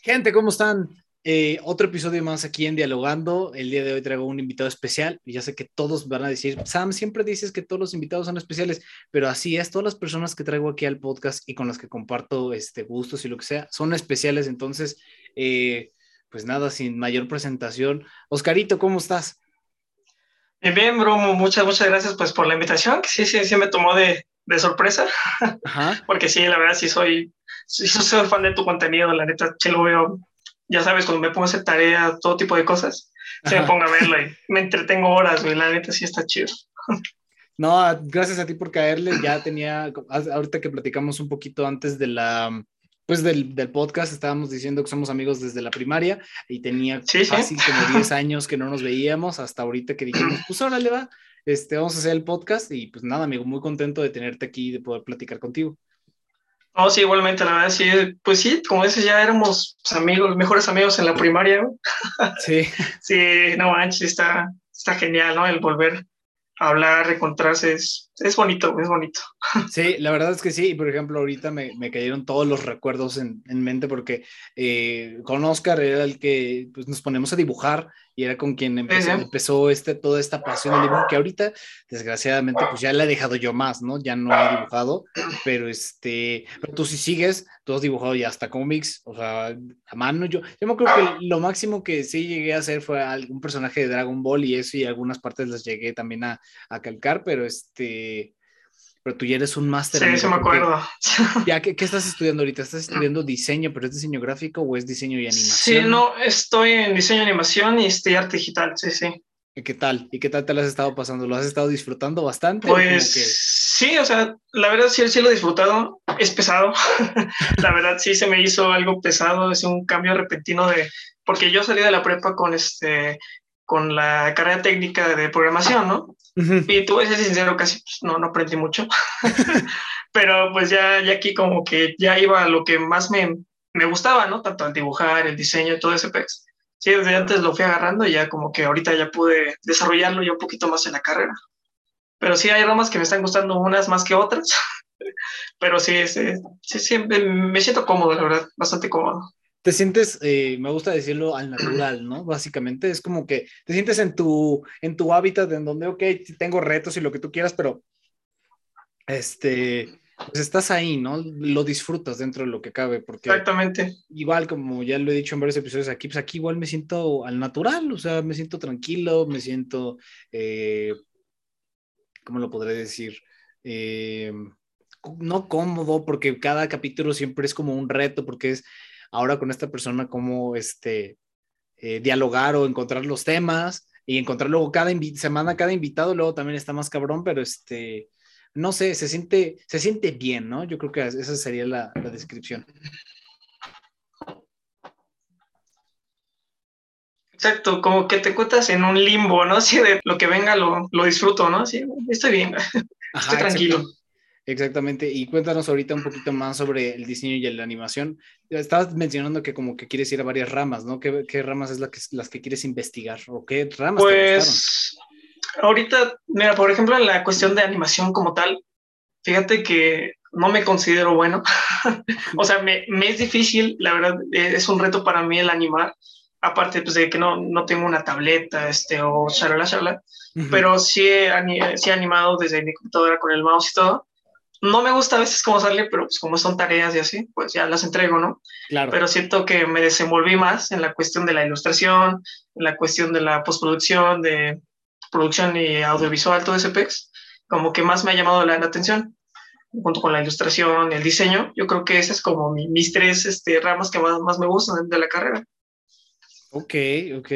Gente, ¿cómo están? Eh, otro episodio más aquí en Dialogando. El día de hoy traigo un invitado especial y ya sé que todos van a decir, Sam, siempre dices que todos los invitados son especiales, pero así es, todas las personas que traigo aquí al podcast y con las que comparto este, gustos y lo que sea, son especiales. Entonces, eh, pues nada, sin mayor presentación. Oscarito, ¿cómo estás? Bien, bien, bro, muchas, muchas gracias pues por la invitación, sí, sí, sí me tomó de, de sorpresa, Ajá. porque sí, la verdad sí soy, sí, soy fan de tu contenido, la neta, sí lo veo, ya sabes, cuando me pongo a hacer tarea, todo tipo de cosas, se me pongo a verlo y me entretengo horas, güey, la neta sí está chido. No, gracias a ti por caerle, ya tenía, ahorita que platicamos un poquito antes de la, pues del, del, podcast estábamos diciendo que somos amigos desde la primaria y tenía casi como 10 años que no nos veíamos hasta ahorita que dijimos, pues ahora le va, este, vamos a hacer el podcast y pues nada, amigo, muy contento de tenerte aquí y de poder platicar contigo. No, sí, igualmente, la verdad, sí, pues sí, como dices, ya éramos pues, amigos, mejores amigos en la primaria. Sí. sí, no manches, está, está genial, ¿no? El volver hablar, encontrarse, es, es bonito, es bonito. Sí, la verdad es que sí, por ejemplo, ahorita me, me cayeron todos los recuerdos en, en mente porque eh, con Oscar era el que pues, nos ponemos a dibujar y era con quien empezó, empezó este, toda esta pasión del dibujo que ahorita, desgraciadamente, pues ya la he dejado yo más, ¿no? Ya no he dibujado, pero este, pero tú sí sigues, tú has dibujado ya hasta cómics, o sea, a mano yo, yo me acuerdo que lo máximo que sí llegué a hacer fue algún personaje de Dragon Ball y eso y algunas partes las llegué también a, a calcar, pero este, pero tú ya eres un máster. Sí, sí me acuerdo. ¿Ya qué, qué, estás estudiando ahorita? ¿Estás estudiando diseño, pero es diseño gráfico o es diseño y animación? Sí, no, estoy en diseño y animación y estoy arte digital, sí, sí. ¿Y qué tal? ¿Y qué tal te lo has estado pasando? ¿Lo has estado disfrutando bastante? Pues sí, o sea, la verdad sí, sí lo he disfrutado. Es pesado. la verdad sí se me hizo algo pesado. Es un cambio repentino de... Porque yo salí de la prepa con este con la carrera técnica de programación, ¿no? Y tú, ser sincero, casi pues, no, no aprendí mucho. Pero pues ya, ya aquí como que ya iba a lo que más me, me gustaba, ¿no? Tanto el dibujar, el diseño todo ese pex. Sí, desde antes lo fui agarrando y ya como que ahorita ya pude desarrollarlo ya un poquito más en la carrera. Pero sí hay ramas que me están gustando unas más que otras. Pero sí, sí, sí, sí, me siento cómodo, la verdad, bastante cómodo te sientes, eh, me gusta decirlo, al natural, ¿no? Básicamente es como que te sientes en tu, en tu hábitat, en donde, ok, tengo retos y lo que tú quieras, pero este, pues estás ahí, ¿no? Lo disfrutas dentro de lo que cabe, porque... Exactamente. Igual, como ya lo he dicho en varios episodios aquí, pues aquí igual me siento al natural, o sea, me siento tranquilo, me siento, eh, ¿cómo lo podré decir? Eh, no cómodo, porque cada capítulo siempre es como un reto, porque es ahora con esta persona cómo este, eh, dialogar o encontrar los temas y encontrar luego cada semana cada invitado, luego también está más cabrón, pero este, no sé, se siente, se siente bien, ¿no? Yo creo que esa sería la, la descripción. Exacto, como que te cuentas en un limbo, ¿no? Si de lo que venga lo, lo disfruto, ¿no? Sí, estoy bien, estoy tranquilo. Exactamente, y cuéntanos ahorita un poquito más sobre el diseño y la animación. Estabas mencionando que como que quieres ir a varias ramas, ¿no? ¿Qué, qué ramas es la que, las que quieres investigar o qué ramas? Pues ahorita, mira, por ejemplo, en la cuestión de animación como tal, fíjate que no me considero bueno. o sea, me, me, es difícil, la verdad, es un reto para mí el animar. Aparte pues, de que no, no tengo una tableta este, o charla, charla, pero sí sí he animado desde mi computadora con el mouse y todo no me gusta a veces cómo sale, pero pues como son tareas y así, pues ya las entrego, ¿no? Claro. Pero siento que me desenvolví más en la cuestión de la ilustración, en la cuestión de la postproducción, de producción y audiovisual, todo ese pex, como que más me ha llamado la, atención, junto con la ilustración, el diseño. Yo creo que esas es como mis tres este, ramas que más, más me gustan de la carrera. Ok, ok.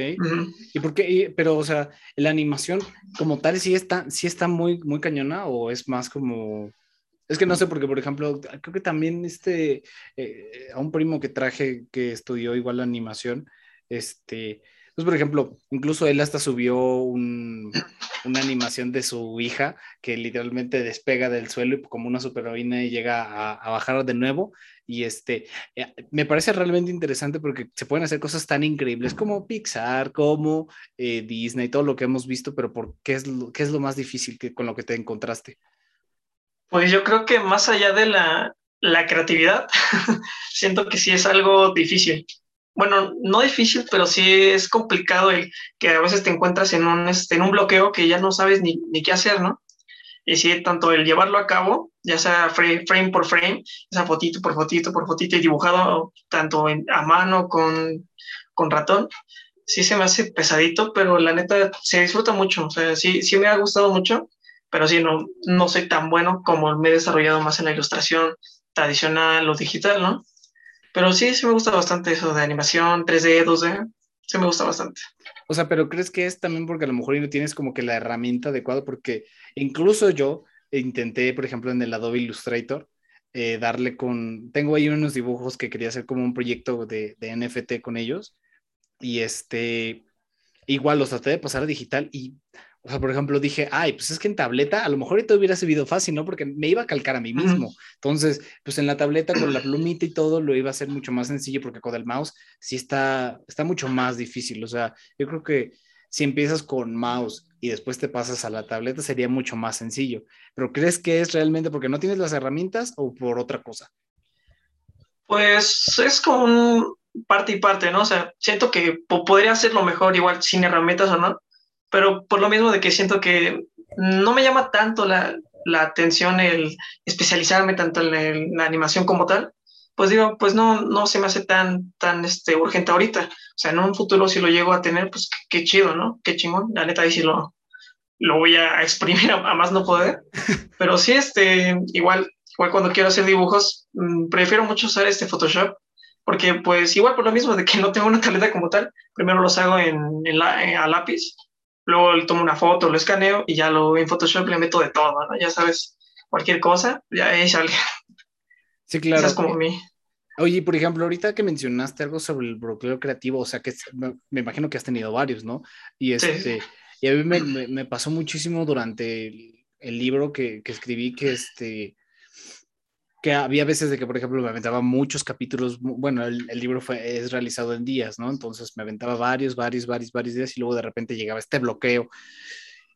¿Y por qué? Pero, o sea, la animación como tal, ¿sí está, sí está muy, muy cañona o es más como es que no sé, porque por ejemplo, creo que también este, eh, a un primo que traje que estudió igual la animación, este, pues por ejemplo, incluso él hasta subió una animación de su hija que literalmente despega del suelo como una superheroína y llega a, bajar de nuevo. Y este, eh, me parece realmente interesante porque se pueden hacer cosas tan increíbles como Pixar, como eh, Disney, todo lo que hemos visto, pero ¿por qué es lo, qué es lo más difícil que, con lo que te encontraste? Pues yo creo que más allá de la, la creatividad, siento que sí es algo difícil, bueno, no difícil, pero sí es complicado el que a veces te encuentras en un, este, en un bloqueo que ya no sabes ni, ni qué hacer, ¿no? Y sí, tanto el llevarlo a cabo, ya sea frame, frame por frame, esa fotito por fotito por fotito y dibujado tanto a mano con, con ratón, sí se me hace pesadito, pero la neta se disfruta mucho. O sea, sí, sí me ha gustado mucho, pero sí, no, no soy tan bueno como me he desarrollado más en la ilustración tradicional o digital, ¿no? Pero sí, sí me gusta bastante eso de animación, 3D, 2D, sí me gusta bastante. O sea, pero ¿crees que es también porque a lo mejor no tienes como que la herramienta adecuada? Porque incluso yo intenté, por ejemplo, en el Adobe Illustrator, eh, darle con, tengo ahí unos dibujos que quería hacer como un proyecto de, de NFT con ellos y este, igual los traté de pasar a digital y o sea, por ejemplo, dije, ay, pues es que en tableta a lo mejor ahorita hubiera sido fácil, ¿no? Porque me iba a calcar a mí mismo. Entonces, pues en la tableta con la plumita y todo lo iba a hacer mucho más sencillo porque con el mouse sí está, está mucho más difícil. O sea, yo creo que si empiezas con mouse y después te pasas a la tableta sería mucho más sencillo. Pero ¿crees que es realmente porque no tienes las herramientas o por otra cosa? Pues es como parte y parte, ¿no? O sea, siento que podría hacerlo mejor igual sin herramientas o no pero por lo mismo de que siento que no me llama tanto la, la atención el especializarme tanto en, la animación como tal, pues digo, pues no, no se me hace tan, tan este, urgente ahorita. O sea, en un futuro si lo llego a tener, pues qué, chido, ¿no? Qué chingón. La neta, ahí sí lo, lo voy a exprimir a, más no poder. Pero sí, este, igual, igual cuando quiero hacer dibujos, mm, prefiero mucho usar este Photoshop, porque pues igual por lo mismo de que no tengo una tableta como tal, primero los hago en, en la, a lápiz luego le tomo una foto, lo escaneo y ya lo en Photoshop le meto de todo, ¿no? Ya sabes, cualquier cosa, ya ahí sale. Sí, claro. es como mi... Oye, por ejemplo, ahorita que mencionaste algo sobre el bloqueo creativo, o sea, que me, imagino que has tenido varios, ¿no? Y, este, y a mí me, me, pasó muchísimo durante el, el libro que, que, escribí, que este, que había veces de que, por ejemplo, me aventaba muchos capítulos, bueno, el, libro fue, es realizado en días, ¿no? Entonces me aventaba varios, varios, varios, varios días y luego de repente llegaba este bloqueo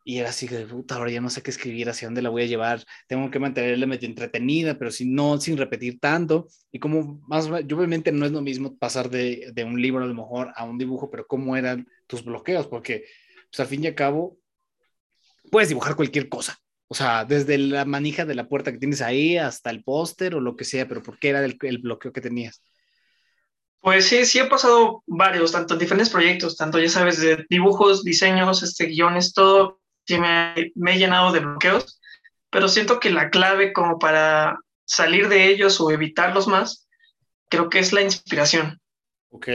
y era así de puta, ahora ya no sé qué escribir, hacia dónde la voy a llevar, tengo que mantenerla medio entretenida, pero si no, sin repetir tanto. Y como más, yo obviamente no es lo mismo pasar de, de un libro a lo mejor a un dibujo, pero cómo eran tus bloqueos, porque pues al fin y al cabo puedes dibujar cualquier cosa, o sea, desde la manija de la puerta que tienes ahí hasta el póster o lo que sea, pero ¿por qué era el, bloqueo que tenías? Pues sí, sí he pasado varios, tanto en diferentes proyectos, tanto ya sabes, de dibujos, diseños, este, guiones, todo, sí me, me he llenado de bloqueos, pero siento que la clave como para salir de ellos o evitarlos más, creo que es la inspiración. Ok.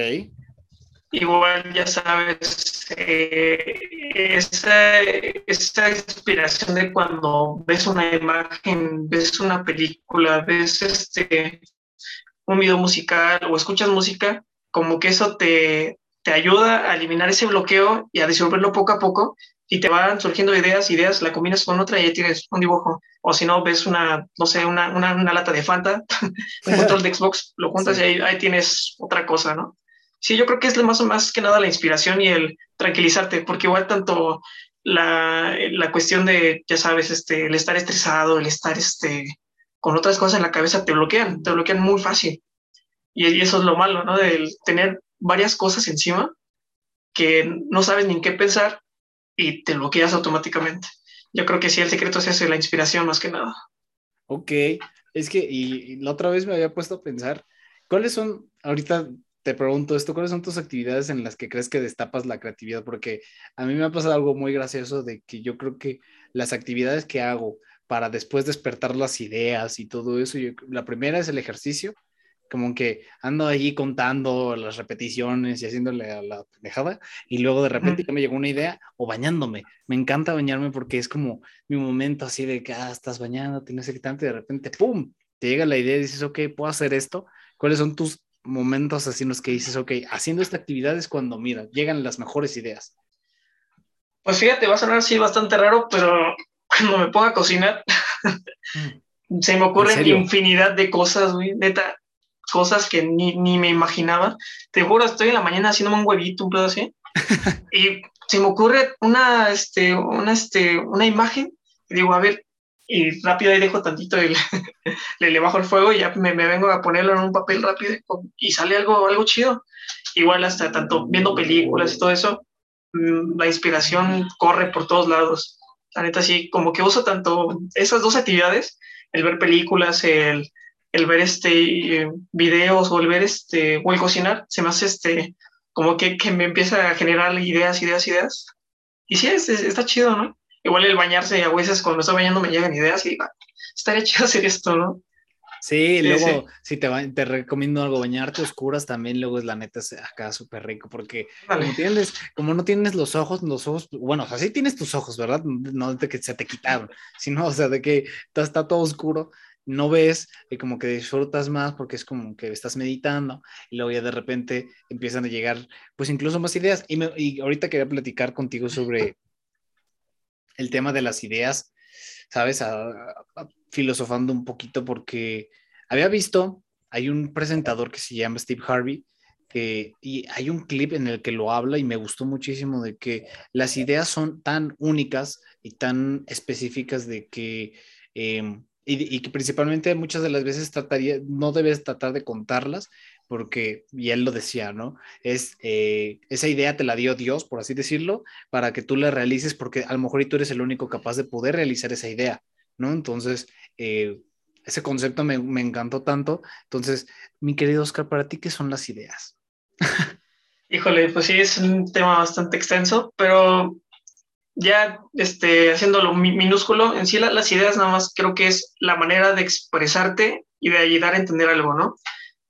Igual, ya sabes, eh, esa, esa, inspiración de cuando ves una imagen, ves una película, ves este, un video musical o escuchas música, como que eso te, te ayuda a eliminar ese bloqueo y a disolverlo poco a poco y te van surgiendo ideas, ideas, la combinas con otra y ya tienes un dibujo. O si no, ves una, no sé, una, una, una lata de Fanta, un control de Xbox, lo juntas y ahí, ahí, tienes otra cosa, ¿no? Sí, yo creo que es más, más que nada la inspiración y el tranquilizarte, porque igual tanto la, la cuestión de, ya sabes, este, el estar estresado, el estar este, con otras cosas en la cabeza, te bloquean, te bloquean muy fácil. Y, eso es lo malo, ¿no? De tener varias cosas encima que no sabes ni en qué pensar y te bloqueas automáticamente. Yo creo que sí, el secreto es ese, la inspiración más que nada. Ok, es que, y la otra vez me había puesto a pensar, ¿cuáles son, ahorita te pregunto esto, ¿cuáles son tus actividades en las que crees que destapas la creatividad? Porque a mí me ha pasado algo muy gracioso de que yo creo que las actividades que hago para después despertar las ideas y todo eso, la primera es el ejercicio, como que ando allí contando las repeticiones y haciéndole a la pendejada, y luego de repente ya me llegó una idea, o bañándome. Me encanta bañarme porque es como mi momento así de que, ah, estás bañando, tienes que tanto, y de repente, ¡pum! Te llega la idea y dices, ok, puedo hacer esto. ¿Cuáles son tus momentos así en los que dices, ok, haciendo esta actividad es cuando, mira, llegan las mejores ideas? Pues fíjate, va a sonar así bastante raro, pero cuando me pongo a cocinar, mm. se me ocurren infinidad de cosas, güey, neta, cosas que ni, ni, me imaginaba. Te juro, estoy en la mañana haciéndome un huevito, un pedo así, y se me ocurre una, este, una, este, una imagen, y digo, a ver, y rápido ahí dejo tantito y le, le, bajo el fuego y ya me, me, vengo a ponerlo en un papel rápido y sale algo, algo chido. Igual hasta tanto viendo películas y todo eso, mm, la inspiración corre por todos lados. La neta sí, como que uso tanto esas dos actividades, el ver películas, el, el ver este videos o el ver este o el cocinar, se me hace este como que, que me empieza a generar ideas, ideas, ideas. Y sí, es, está chido, ¿no? Igual el bañarse a veces cuando estoy bañando me llegan ideas y digo, ah, estaría chido hacer esto, ¿no? Sí, luego si te, te recomiendo algo, bañarte oscuras también, luego es la neta acá súper rico, porque como, tienes, como no tienes los ojos, los ojos, bueno, así tienes tus ojos, ¿verdad? No de que se te quitaron, sino, o sea, de que está, está todo oscuro, no ves y como que disfrutas más porque es como que estás meditando y luego ya de repente empiezan a llegar pues incluso más ideas. Y, y ahorita quería platicar contigo sobre el tema de las ideas, ¿sabes? filosofando un poquito porque había visto, hay un presentador que se llama Steve Harvey, y hay un clip en el que lo habla y me gustó muchísimo de que las ideas son tan únicas y tan específicas de que, em, y, que principalmente muchas de las veces trataría, no debes tratar de contarlas, porque, y él lo decía, ¿no? Es, eh, esa idea te la dio Dios, por así decirlo, para que tú la realices, porque a lo mejor tú eres el único capaz de poder realizar esa idea, ¿no? Entonces, eh, ese concepto me, me, encantó tanto. Entonces, mi querido Oscar, para ti, ¿qué son las ideas? Híjole, pues sí, es un tema bastante extenso, pero ya este, haciéndolo minúsculo, en sí las ideas nada más creo que es la manera de expresarte y de ayudar a entender algo, ¿no?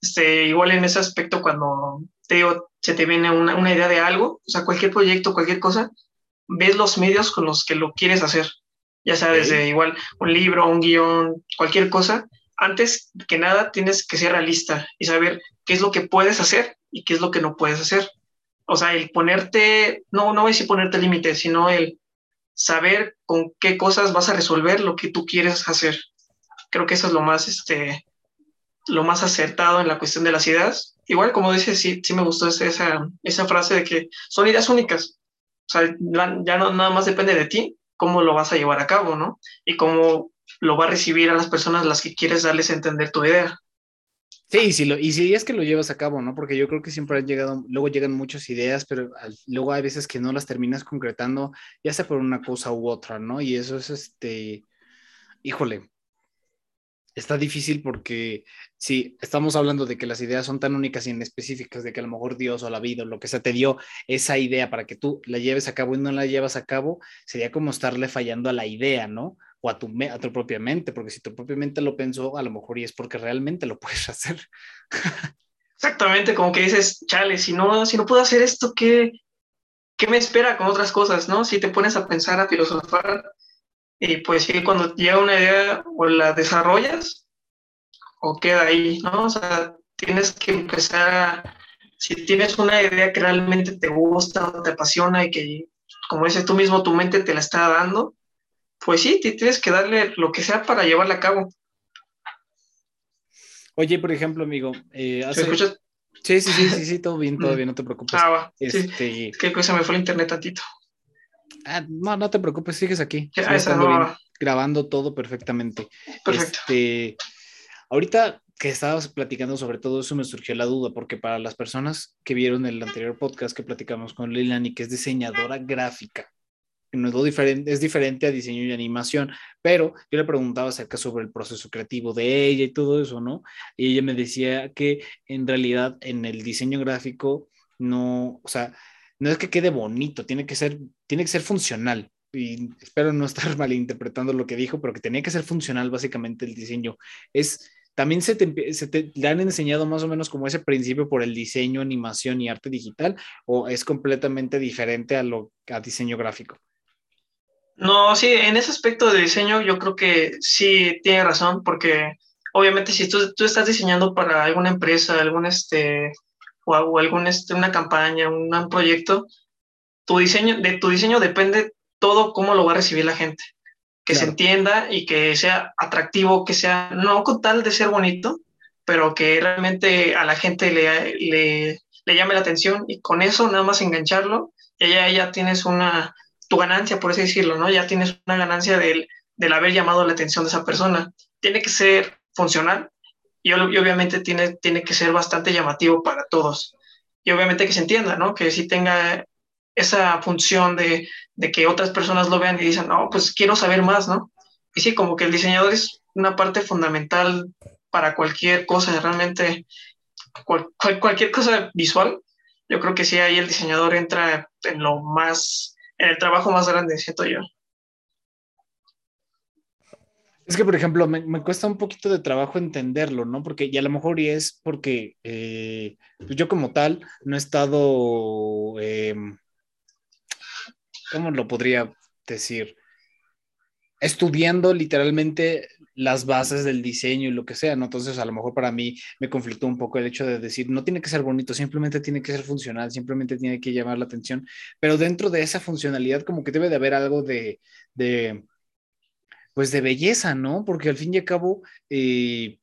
Este, igual en ese aspecto, cuando te digo, se te viene una, una, idea de algo, o sea, cualquier proyecto, cualquier cosa, ves los medios con los que lo quieres hacer, ya sea desde igual un libro, un guion, cualquier cosa. Antes que nada, tienes que ser realista y saber qué es lo que puedes hacer y qué es lo que no puedes hacer. O sea, el ponerte, no, no voy a decir ponerte límites, sino el saber con qué cosas vas a resolver lo que tú quieres hacer. Creo que eso es lo más, este, lo más acertado en la cuestión de las ideas. Igual, como dices, sí, sí me gustó esa, esa frase de que son ideas únicas. O sea, ya no nada más depende de ti cómo lo vas a llevar a cabo, ¿no? Y cómo lo va a recibir a las personas a las que quieres darles a entender tu idea. Sí, sí lo, y si es que lo llevas a cabo, ¿no? Porque yo creo que siempre han llegado, luego llegan muchas ideas, pero luego hay veces que no las terminas concretando, ya sea por una cosa u otra, ¿no? Y eso es este, híjole, está difícil porque si estamos hablando de que las ideas son tan únicas y específicas, de que a lo mejor Dios o la vida o lo que sea te dio esa idea para que tú la lleves a cabo y no la llevas a cabo, sería como estarle fallando a la idea, ¿no? O a tu, a tu propia mente, porque si tu propia mente lo pensó, a lo mejor y es porque realmente lo puedes hacer. Exactamente, como que dices, chale, si no, si no puedo hacer esto, ¿qué, ¿qué me espera con otras cosas, no? Si te pones a pensar, a filosofar, y pues sí, cuando llega una idea o la desarrollas o queda ahí, ¿no? O sea, tienes que empezar a, si tienes una idea que realmente te gusta o te apasiona y que, como dices tú mismo, tu mente te la está dando, pues sí, tienes que darle lo que sea para llevarla a cabo. Oye, por ejemplo, amigo, eh, escuchas? Sí, sí, sí, sí, sí, todo bien, todo mm. bien, no te preocupes. Ah, va. Este... Sí. Es que se me fue el internet tantito. Ah, no, no te preocupes, sigues aquí. grabando todo perfectamente. Perfecto. Este, ahorita que estabas platicando sobre todo eso me surgió la duda, porque para las personas que vieron el anterior podcast que platicamos con Lilani, que es diseñadora gráfica, no es, diferente, es diferente a diseño y animación, pero yo le preguntaba acerca sobre el proceso creativo de ella y todo eso, ¿no? Y ella me decía que en realidad en el diseño gráfico no, o sea, no es que quede bonito, tiene que ser, tiene que ser funcional. Y espero no estar malinterpretando lo que dijo, pero que tenía que ser funcional básicamente el diseño. Es, también se te, se te le han enseñado más o menos como ese principio por el diseño, animación y arte digital, o es completamente diferente a lo a diseño gráfico. No, sí, en ese aspecto de diseño yo creo que sí tiene razón, porque obviamente si tú, tú estás diseñando para alguna empresa, algún este, o, algún, este, una campaña, un, proyecto, tu diseño, de tu diseño depende todo cómo lo va a recibir la gente. Que se entienda y que sea atractivo, que sea, no con tal de ser bonito, pero que realmente a la gente le, le, le llame la atención y con eso nada más engancharlo, y ya, ya tienes una, tu ganancia, por así decirlo, ¿no? Ya tienes una ganancia del, del haber llamado la atención de esa persona. Tiene que ser funcional y, obviamente tiene, tiene que ser bastante llamativo para todos. Y obviamente que se entienda, ¿no? Que sí tenga esa función de, de que otras personas lo vean y dicen, no, pues quiero saber más, ¿no? Y sí, como que el diseñador es una parte fundamental para cualquier cosa, realmente cualquier cosa visual. Yo creo que sí, ahí el diseñador entra en lo más, en el trabajo más grande, siento yo. Es que, por ejemplo, me, cuesta un poquito de trabajo entenderlo, ¿no? Porque, y a lo mejor y es porque eh, pues yo como tal no he estado, em, ¿cómo lo podría decir? Estudiando literalmente las bases del diseño y lo que sea, ¿no? Entonces, a lo mejor para mí me conflictó un poco el hecho de decir, no tiene que ser bonito, simplemente tiene que ser funcional, simplemente tiene que llamar la atención, pero dentro de esa funcionalidad como que debe de haber algo de, de pues de belleza, ¿no? Porque al fin y al cabo, eh,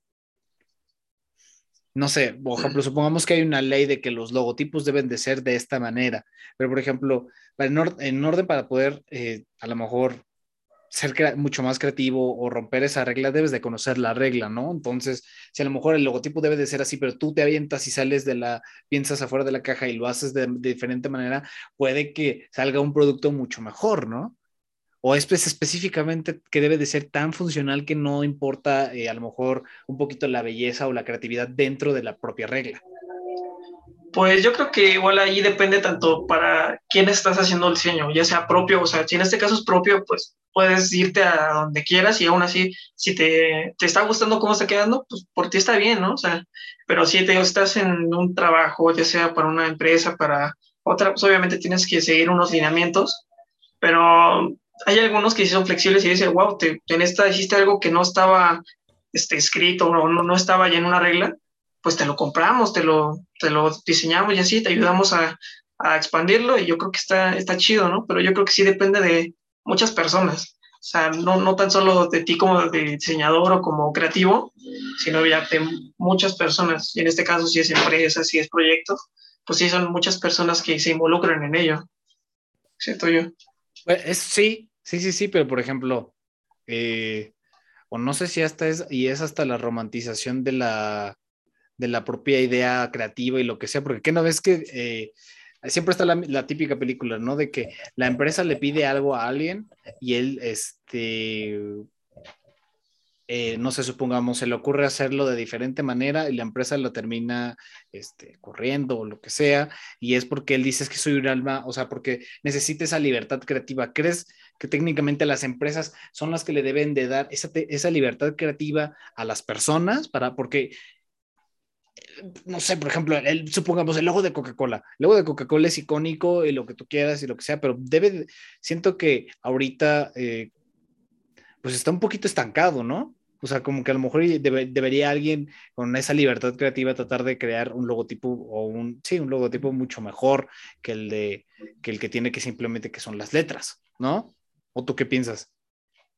no sé, por ejemplo, supongamos que hay una ley de que los logotipos deben de ser de esta manera, pero por ejemplo, en, orden para poder eh, a lo mejor ser mucho más creativo o romper esa regla, debes de conocer la regla, ¿no? Entonces, si a lo mejor el logotipo debe de ser así, pero tú te avientas y sales de la, piensas afuera de la caja y lo haces de, diferente manera, puede que salga un producto mucho mejor, ¿no? O es pues, específicamente que debe de ser tan funcional que no importa eh, a lo mejor un poquito la belleza o la creatividad dentro de la propia regla? Pues yo creo que igual ahí depende tanto para quién estás haciendo el diseño, ya sea propio, o sea, si en este caso es propio, pues puedes irte a donde quieras y aún así, si te, te está gustando cómo está quedando, pues por ti está bien, ¿no? O sea, pero si te estás en un trabajo, ya sea para una empresa, para otra, pues obviamente tienes que seguir unos lineamientos, pero hay algunos que sí son flexibles y dicen, wow, te, en esta hiciste algo que no estaba este, escrito o no, no estaba ya en una regla, pues te lo compramos, te lo, te lo diseñamos y así, te ayudamos a, a expandirlo y yo creo que está, está chido, ¿no? Pero yo creo que sí depende de muchas personas. O sea, no, no tan solo de ti como de diseñador o como creativo, sino ya de muchas personas. Y en este caso, si es empresa, si es proyecto, pues sí son muchas personas que se involucran en ello. Siento yo. Pues es, sí, sí, sí, sí, pero por ejemplo, eh, o no sé si hasta es, y es hasta la romantización de la, de la propia idea creativa y lo que sea, porque ¿qué no ves que eh, siempre está la, típica película, ¿no? De que la empresa le pide algo a alguien y él, este, eh, no sé, supongamos, se le ocurre hacerlo de diferente manera y la empresa lo termina este, corriendo o lo que sea, y es porque él dice que soy un alma, o sea, porque necesita esa libertad creativa. ¿Crees que técnicamente las empresas son las que le deben de dar esa, esa libertad creativa a las personas para, porque no sé, por ejemplo, supongamos el logo de Coca-Cola. El logo de Coca-Cola es icónico y lo que tú quieras y lo que sea, pero debe, siento que ahorita, eh, pues está un poquito estancado, ¿no? O sea, como que a lo mejor debería alguien con esa libertad creativa tratar de crear un logotipo o un, sí, un logotipo mucho mejor que el de, que el que tiene que simplemente que son las letras, ¿no? ¿O tú qué piensas?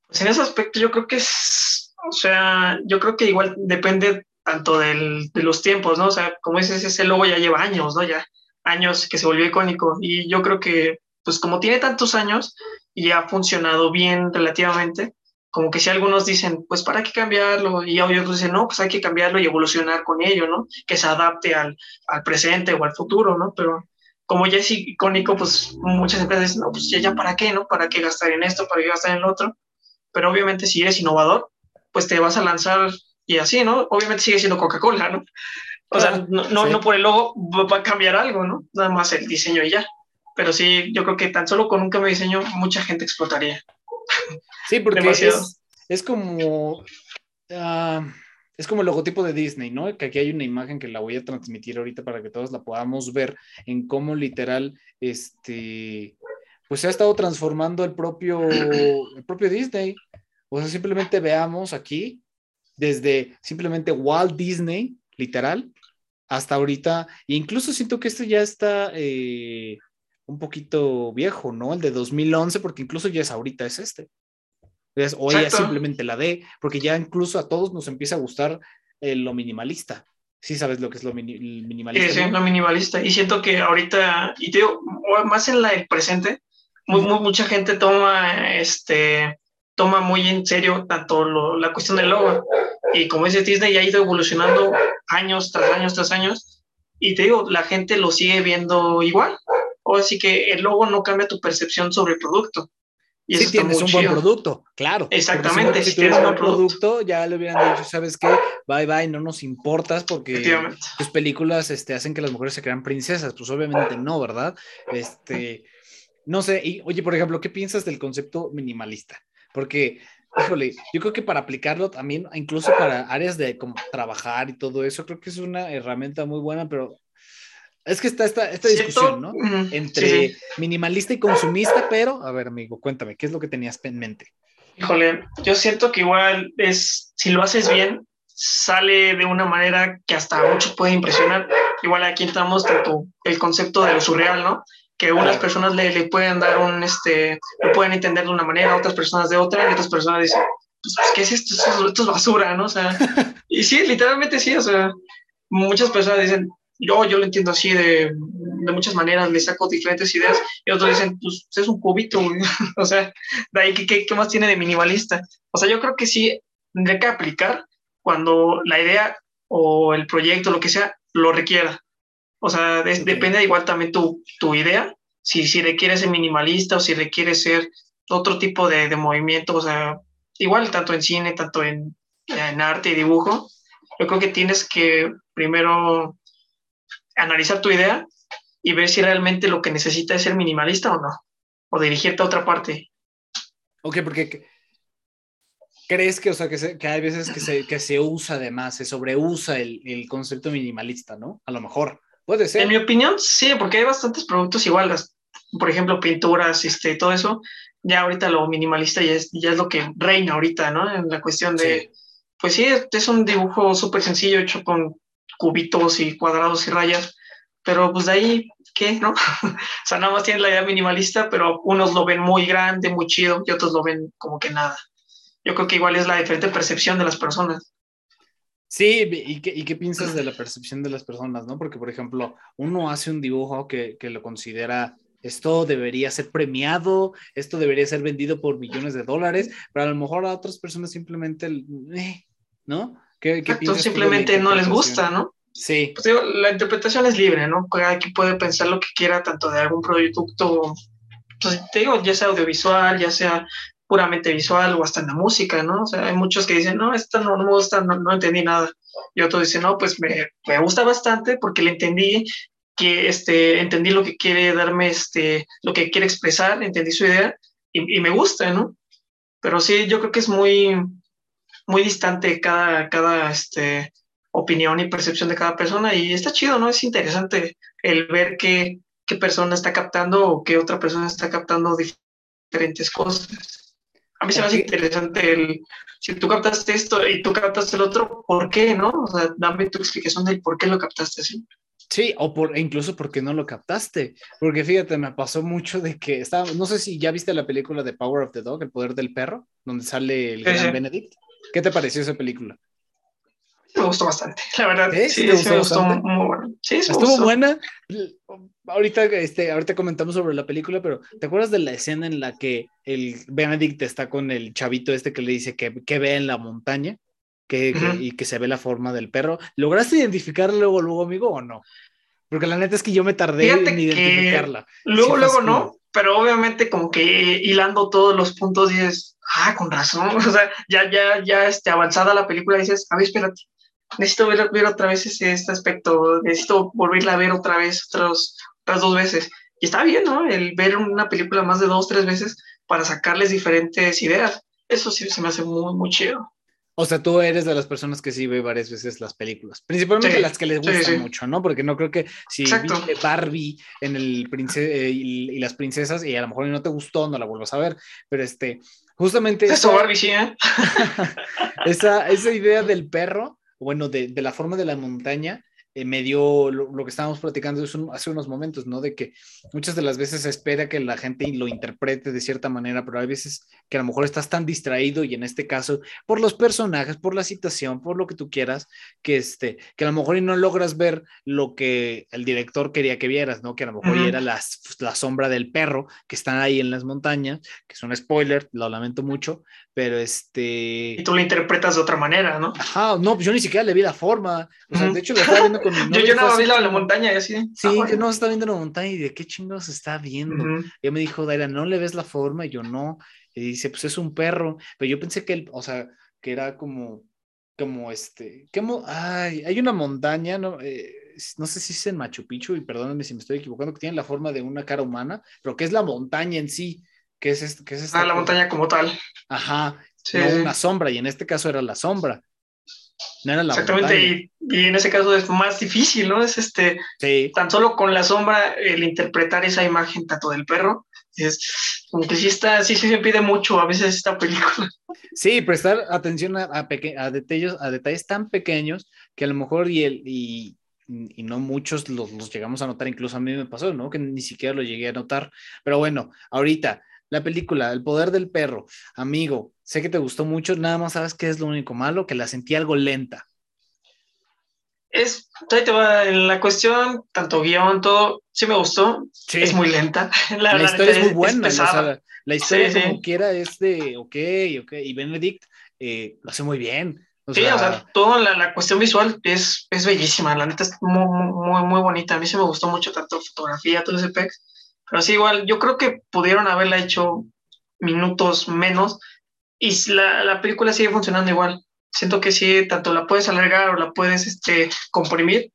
Pues en ese aspecto yo creo que es, o sea, yo creo que igual depende tanto del, de los tiempos, ¿no? O sea, como dices, ese logo ya lleva años, ¿no? Ya años que se volvió icónico y yo creo que, pues como tiene tantos años y ha funcionado bien relativamente, como que si algunos dicen, pues para qué cambiarlo, y otros dicen, no, pues hay que cambiarlo y evolucionar con ello, ¿no? Que se adapte al, al presente o al futuro, ¿no? Pero como ya es icónico, pues muchas empresas dicen, no, pues ya, ya para qué, ¿no? ¿Para qué gastar en esto? ¿Para qué gastar en lo otro? Pero obviamente si eres innovador, pues te vas a lanzar y así, ¿no? Obviamente sigue siendo Coca-Cola, ¿no? O sea, no, no, por el logo va a cambiar algo, ¿no? Nada más el diseño y ya. Pero sí, yo creo que tan solo con un cambio de diseño mucha gente explotaría. Sí, porque es, es, como... Ah, es como el logotipo de Disney, ¿no? Que aquí hay una imagen que la voy a transmitir ahorita para que todos la podamos ver en cómo literal, este, pues se ha estado transformando el propio, el propio Disney. O sea, simplemente veamos aquí desde simplemente Walt Disney, literal, hasta ahorita. E incluso siento que este ya está eh, un poquito viejo, ¿no? El de 2011, porque incluso ya es ahorita, es este. O ella simplemente la D, porque ya incluso a todos nos empieza a gustar eh, lo minimalista. Sí sabes lo que es lo minimalista. Sí, sí, lo minimalista. Y siento que ahorita, y te digo, más en la, el presente, mucha gente toma este toma muy en serio tanto la cuestión del logo. Y como dice Disney, ha ido evolucionando años tras años tras años. Y te digo, la gente lo sigue viendo igual. O así que el logo no cambia tu percepción sobre el producto. Y sí, tienes un buen producto, claro. Exactamente. Si, tienes un buen producto, ya le hubieran dicho, ¿sabes qué? Bye bye, no nos importas porque tus películas este, hacen que las mujeres se crean princesas. Pues obviamente no, ¿verdad? Este, no sé, y oye, por ejemplo, ¿qué piensas del concepto minimalista? Porque, híjole, yo creo que para aplicarlo también, incluso para áreas de como trabajar y todo eso, creo que es una herramienta muy buena, pero es que está esta, esta discusión, ¿no? Entre minimalista y consumista, pero, a ver, amigo, cuéntame, ¿qué es lo que tenías en mente? Híjole, yo siento que igual es, si lo haces bien, sale de una manera que hasta muchos puede impresionar. Igual aquí estamos tanto el concepto de lo surreal, ¿no? Que unas personas le, le, pueden dar un, este, lo pueden entender de una manera, otras personas de otra, y otras personas dicen, pues, pues ¿qué es esto? Esto es basura, ¿no? O sea, y sí, literalmente sí, o sea, muchas personas dicen, yo, yo lo entiendo así de, de muchas maneras, le saco diferentes ideas y otros dicen, pues es un cubito, o sea, de ahí, ¿qué, ¿qué, más tiene de minimalista? O sea, yo creo que sí tendría que aplicar cuando la idea o el proyecto, lo que sea, lo requiera. O sea, depende igual también tu, tu idea, si, si requiere ser minimalista o si requiere ser otro tipo de, de movimiento, o sea, igual tanto en cine, tanto en, en arte y dibujo, yo creo que tienes que primero analizar tu idea y ver si realmente lo que necesita es ser minimalista o no, o dirigirte a otra parte. Ok, porque crees que, o sea, que, que hay veces que se, que se usa además, se sobreusa el, el, concepto minimalista, ¿no? A lo mejor, puede ser. En mi opinión, sí, porque hay bastantes productos iguales, por ejemplo, pinturas, este, todo eso, ya ahorita lo minimalista ya es, ya es lo que reina ahorita, ¿no? En la cuestión de, pues sí, es un dibujo súper sencillo hecho con cubitos y cuadrados y rayas, pero pues de ahí, ¿qué? ¿No? o sea, nada más tienen la idea minimalista, pero unos lo ven muy grande, muy chido, y otros lo ven como que nada. Yo creo que igual es la diferente percepción de las personas. Sí, ¿y qué, y qué piensas de la percepción de las personas, no? Porque, por ejemplo, uno hace un dibujo que, que lo considera esto debería ser premiado, esto debería ser vendido por millones de dólares, pero a lo mejor a otras personas simplemente, eh, ¿no? ¿Qué, simplemente no les gusta, ¿no? Sí. Pues digo, la interpretación es libre, ¿no? Cada quien puede pensar lo que quiera, tanto de algún producto, pues te digo, ya sea audiovisual, ya sea puramente visual o hasta en la música, ¿no? O sea, hay muchos que dicen, no, esta no, no me gusta, no, no, entendí nada. Y otros dicen, no, pues me, me, gusta bastante porque le entendí que, este, entendí lo que quiere darme, este, lo que quiere expresar, entendí su idea y, y me gusta, ¿no? Pero sí, yo creo que es muy, muy distante cada, cada este, opinión y percepción de cada persona y está chido, ¿no? Es interesante el ver qué, qué persona está captando o qué otra persona está captando diferentes cosas. A mí se me hace interesante el, si tú captaste esto y tú captaste el otro, ¿por qué, no? O sea, dame tu explicación del por qué lo captaste así. Sí, o por, incluso porque no lo captaste. Porque fíjate, me pasó mucho de que estaba, no sé si ya viste la película de Power of the Dog, El Poder del Perro, donde sale el gran Benedict. ¿Qué te pareció esa película? Me gustó bastante, la verdad. Sí, sí, me gustó muy bueno. Sí, Estuvo buena. Ahorita, este, ahorita comentamos sobre la película, pero ¿te acuerdas de la escena en la que el Benedict está con el chavito este que le dice que, que ve en la montaña que, y que se ve la forma del perro? ¿Lograste identificarla luego, luego, amigo, o no? Porque la neta es que yo me tardé en identificarla. Luego, luego no, pero obviamente como que hilando todos los puntos dices, ah, con razón, o sea, ya, ya, ya este, avanzada la película dices, a ver, espérate, necesito ver, ver otra vez ese, este aspecto, necesito volverla a ver otra vez, otras, otras dos veces. Y está bien, ¿no? El ver una película más de dos, tres veces para sacarles diferentes ideas. Eso sí se me hace muy, muy chido. O sea, tú eres de las personas que sí ve varias veces las películas, principalmente las que les gustan mucho, ¿no? Porque no creo que si viste Barbie en el prince eh, y, las princesas y a lo mejor no te gustó, no la vuelvas a ver, pero este, justamente... Eso, Barbie, sí, ¿eh? esa, esa idea del perro, bueno, de, de la forma de la montaña, eh, me dio lo, que estábamos platicando hace unos momentos, ¿no? De que muchas de las veces se espera que la gente lo interprete de cierta manera, pero hay veces que a lo mejor estás tan distraído y en este caso por los personajes, por la situación, por lo que tú quieras, que, este, que a lo mejor no logras ver lo que el director quería que vieras, ¿no? Que a lo mejor era la, la sombra del perro que están ahí en las montañas, que es un spoiler, lo lamento mucho, pero este... Y tú lo interpretas de otra manera, ¿no? Ajá, no, pues yo ni siquiera le vi la forma. O sea, de hecho lo estaba viendo con mi yo, yo no vi la, la, montaña y así. Sí, ah, yo no estaba viendo la montaña y de qué chingos está viendo. Y ella me dijo, Daira, ¿no le ves la forma? Y yo no. Y dice, pues es un perro. Pero yo pensé que él, o sea, que era como, como este, ¿qué ay, hay una montaña, ¿no? Eh, no sé si es en Machu Picchu, y perdónenme si me estoy equivocando, que tiene la forma de una cara humana, pero que es la montaña en sí, que es, que es esta, Ah, la montaña como tal. Ajá, no una sombra, y en este caso era la sombra. No era la Exactamente, y, en ese caso es más difícil, ¿no? Es este, tan solo con la sombra, el interpretar esa imagen tanto del perro, es como que sí está, sí, sí se pide mucho a veces esta película. Sí, prestar atención a, a, detalles, a detalles tan pequeños que a lo mejor y, el, y, y no muchos los, los, llegamos a notar, incluso a mí me pasó, ¿no? Que ni siquiera lo llegué a notar. Pero bueno, ahorita, la película, El poder del perro, amigo, sé que te gustó mucho, nada más sabes que es lo único malo, que la sentí algo lenta. Es, te va, en la cuestión, tanto guion, todo, sí me gustó, sí. es muy lenta. La, historia es muy buena, la historia como quiera es de, ok, ok, y Benedict eh, lo hace muy bien sí, o sea, toda la, cuestión visual es, es bellísima, la neta es muy, muy, muy bonita. A mí sí me gustó mucho tanto fotografía, todo ese pex. Pero sí, igual, yo creo que pudieron haberla hecho minutos menos y la, la película sigue funcionando igual. Siento que sí, tanto la puedes alargar o la puedes este, comprimir.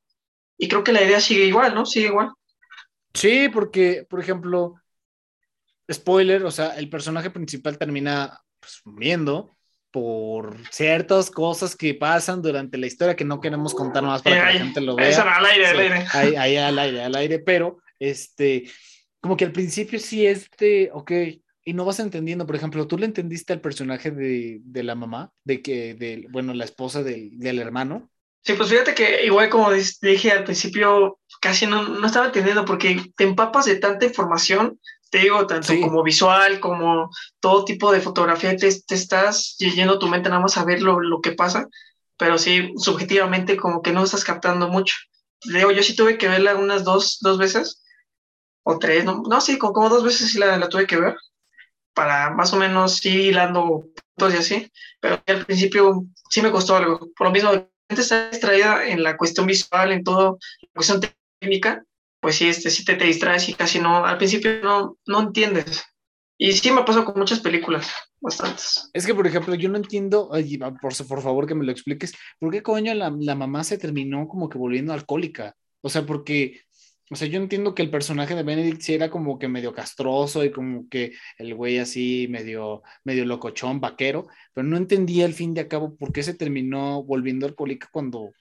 Y creo que la idea sigue igual, ¿no? Sigue igual. Sí, porque, por ejemplo, spoiler, o sea, el personaje principal termina pues, muriendo por ciertas cosas que pasan durante la historia que no queremos contar más para que la gente lo vea. al aire, al aire. Ahí, ahí, al aire, al aire, pero este, como que al principio sí este, ok, y no vas entendiendo, por ejemplo, ¿tú le entendiste al personaje de, de la mamá, de que, de, bueno, la esposa del, del, hermano? Sí, pues fíjate que igual como dije al principio, casi no, no estaba entendiendo porque te empapas de tanta información te digo, tanto como visual, como todo tipo de fotografía, te, te estás yendo tu mente nada más a ver lo, lo, que pasa, pero sí, subjetivamente como que no estás captando mucho. Digo, yo sí tuve que verla unas dos, dos veces, o tres, no, no sí, como, como dos veces sí la, la, tuve que ver, para más o menos sí hilando puntos y así, pero al principio sí me costó algo, por lo mismo, está distraída en la cuestión visual, en todo, la cuestión técnica, pues sí, este, sí te, te distraes y casi no, al principio no, no entiendes. Y sí me pasado con muchas películas, bastantes. Es que, por ejemplo, yo no entiendo, por, por favor que me lo expliques, ¿por qué coño la, la, mamá se terminó como que volviendo alcohólica? O sea, porque, o sea, yo entiendo que el personaje de Benedict sí era como que medio castroso y como que el güey así medio, medio locochón, vaquero, pero no entendía al fin de cabo por qué se terminó volviendo alcohólica cuando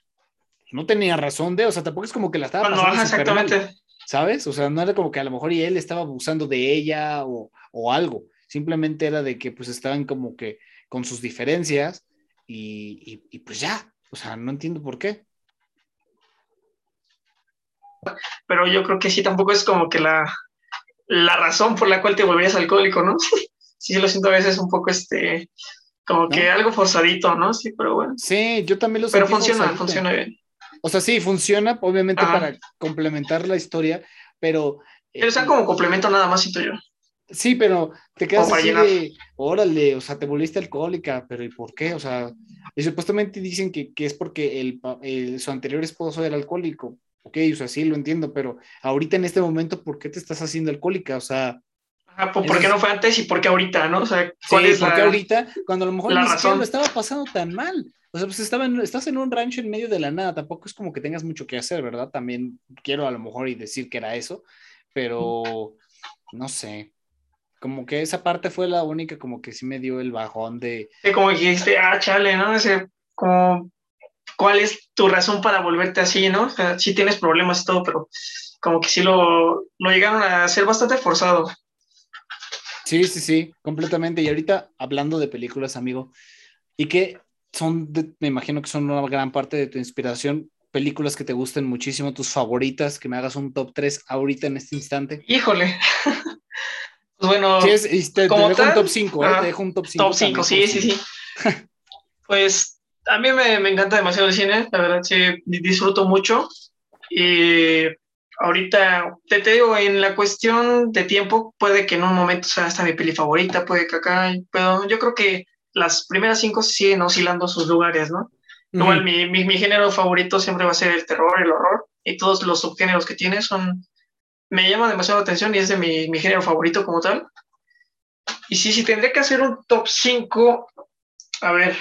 no tenía razón de, o sea, tampoco es como que la estaba pasando exactamente. ¿sabes? O sea, no era como que a lo mejor y él estaba abusando de ella o, o, algo, simplemente era de que pues estaban como que con sus diferencias y, y, pues ya, o sea, no entiendo por qué. Pero yo creo que sí, tampoco es como que la, la razón por la cual te volvías alcohólico, ¿no? sí, lo siento a veces un poco este, como que algo forzadito, ¿no? Sí, pero bueno. Sí, yo también lo Pero funciona, funciona bien. O sea, sí, funciona, obviamente, para complementar la historia, pero. Pero sea como complemento nada más, siento yo. Sí, pero te quedas así de, órale, o sea, te volviste alcohólica, pero ¿y por qué? O sea, y supuestamente dicen que, que es porque el, su anterior esposo era alcohólico. Ok, o sea, sí, lo entiendo, pero ahorita en este momento, ¿por qué te estás haciendo alcohólica? O sea... Ajá, ¿por qué no fue antes y por qué ahorita, no? O sea, ¿cuál es porque ahorita, cuando a lo mejor la razón? no estaba pasando tan mal. O sea, pues estaba en, estás en un rancho en medio de la nada, tampoco es como que tengas mucho que hacer, ¿verdad? También quiero a lo mejor y decir que era eso, pero no sé, como que esa parte fue la única como que sí me dio el bajón de... Sí, como dijiste, ah, chale, ¿no? Ese, como, ¿cuál es tu razón para volverte así, no? O sea, sí tienes problemas y todo, pero como que sí lo, lo llegaron a ser bastante forzado. Sí, sí, sí, completamente. Y ahorita hablando de películas, amigo, ¿y qué son, me imagino que son una gran parte de tu inspiración, películas que te gusten muchísimo, tus favoritas, que me hagas un top 3 ahorita en este instante. Híjole. pues bueno, te, dejo un top 5, ¿eh? te dejo un top 5. Top 5, sí, sí, sí. pues a mí me, me, encanta demasiado el cine, la verdad, sí, disfruto mucho. Y ahorita, te, te, digo, en la cuestión de tiempo, puede que en un momento sea hasta mi peli favorita, puede que acá, pero yo creo que las primeras cinco siguen oscilando sus lugares, ¿no? Igual mi, mi, mi, género favorito siempre va a ser el terror, el horror, y todos los subgéneros que tiene son, me llama demasiado la atención y es de mi, mi género favorito como tal. Y sí, sí, tendría que hacer un top 5, a ver,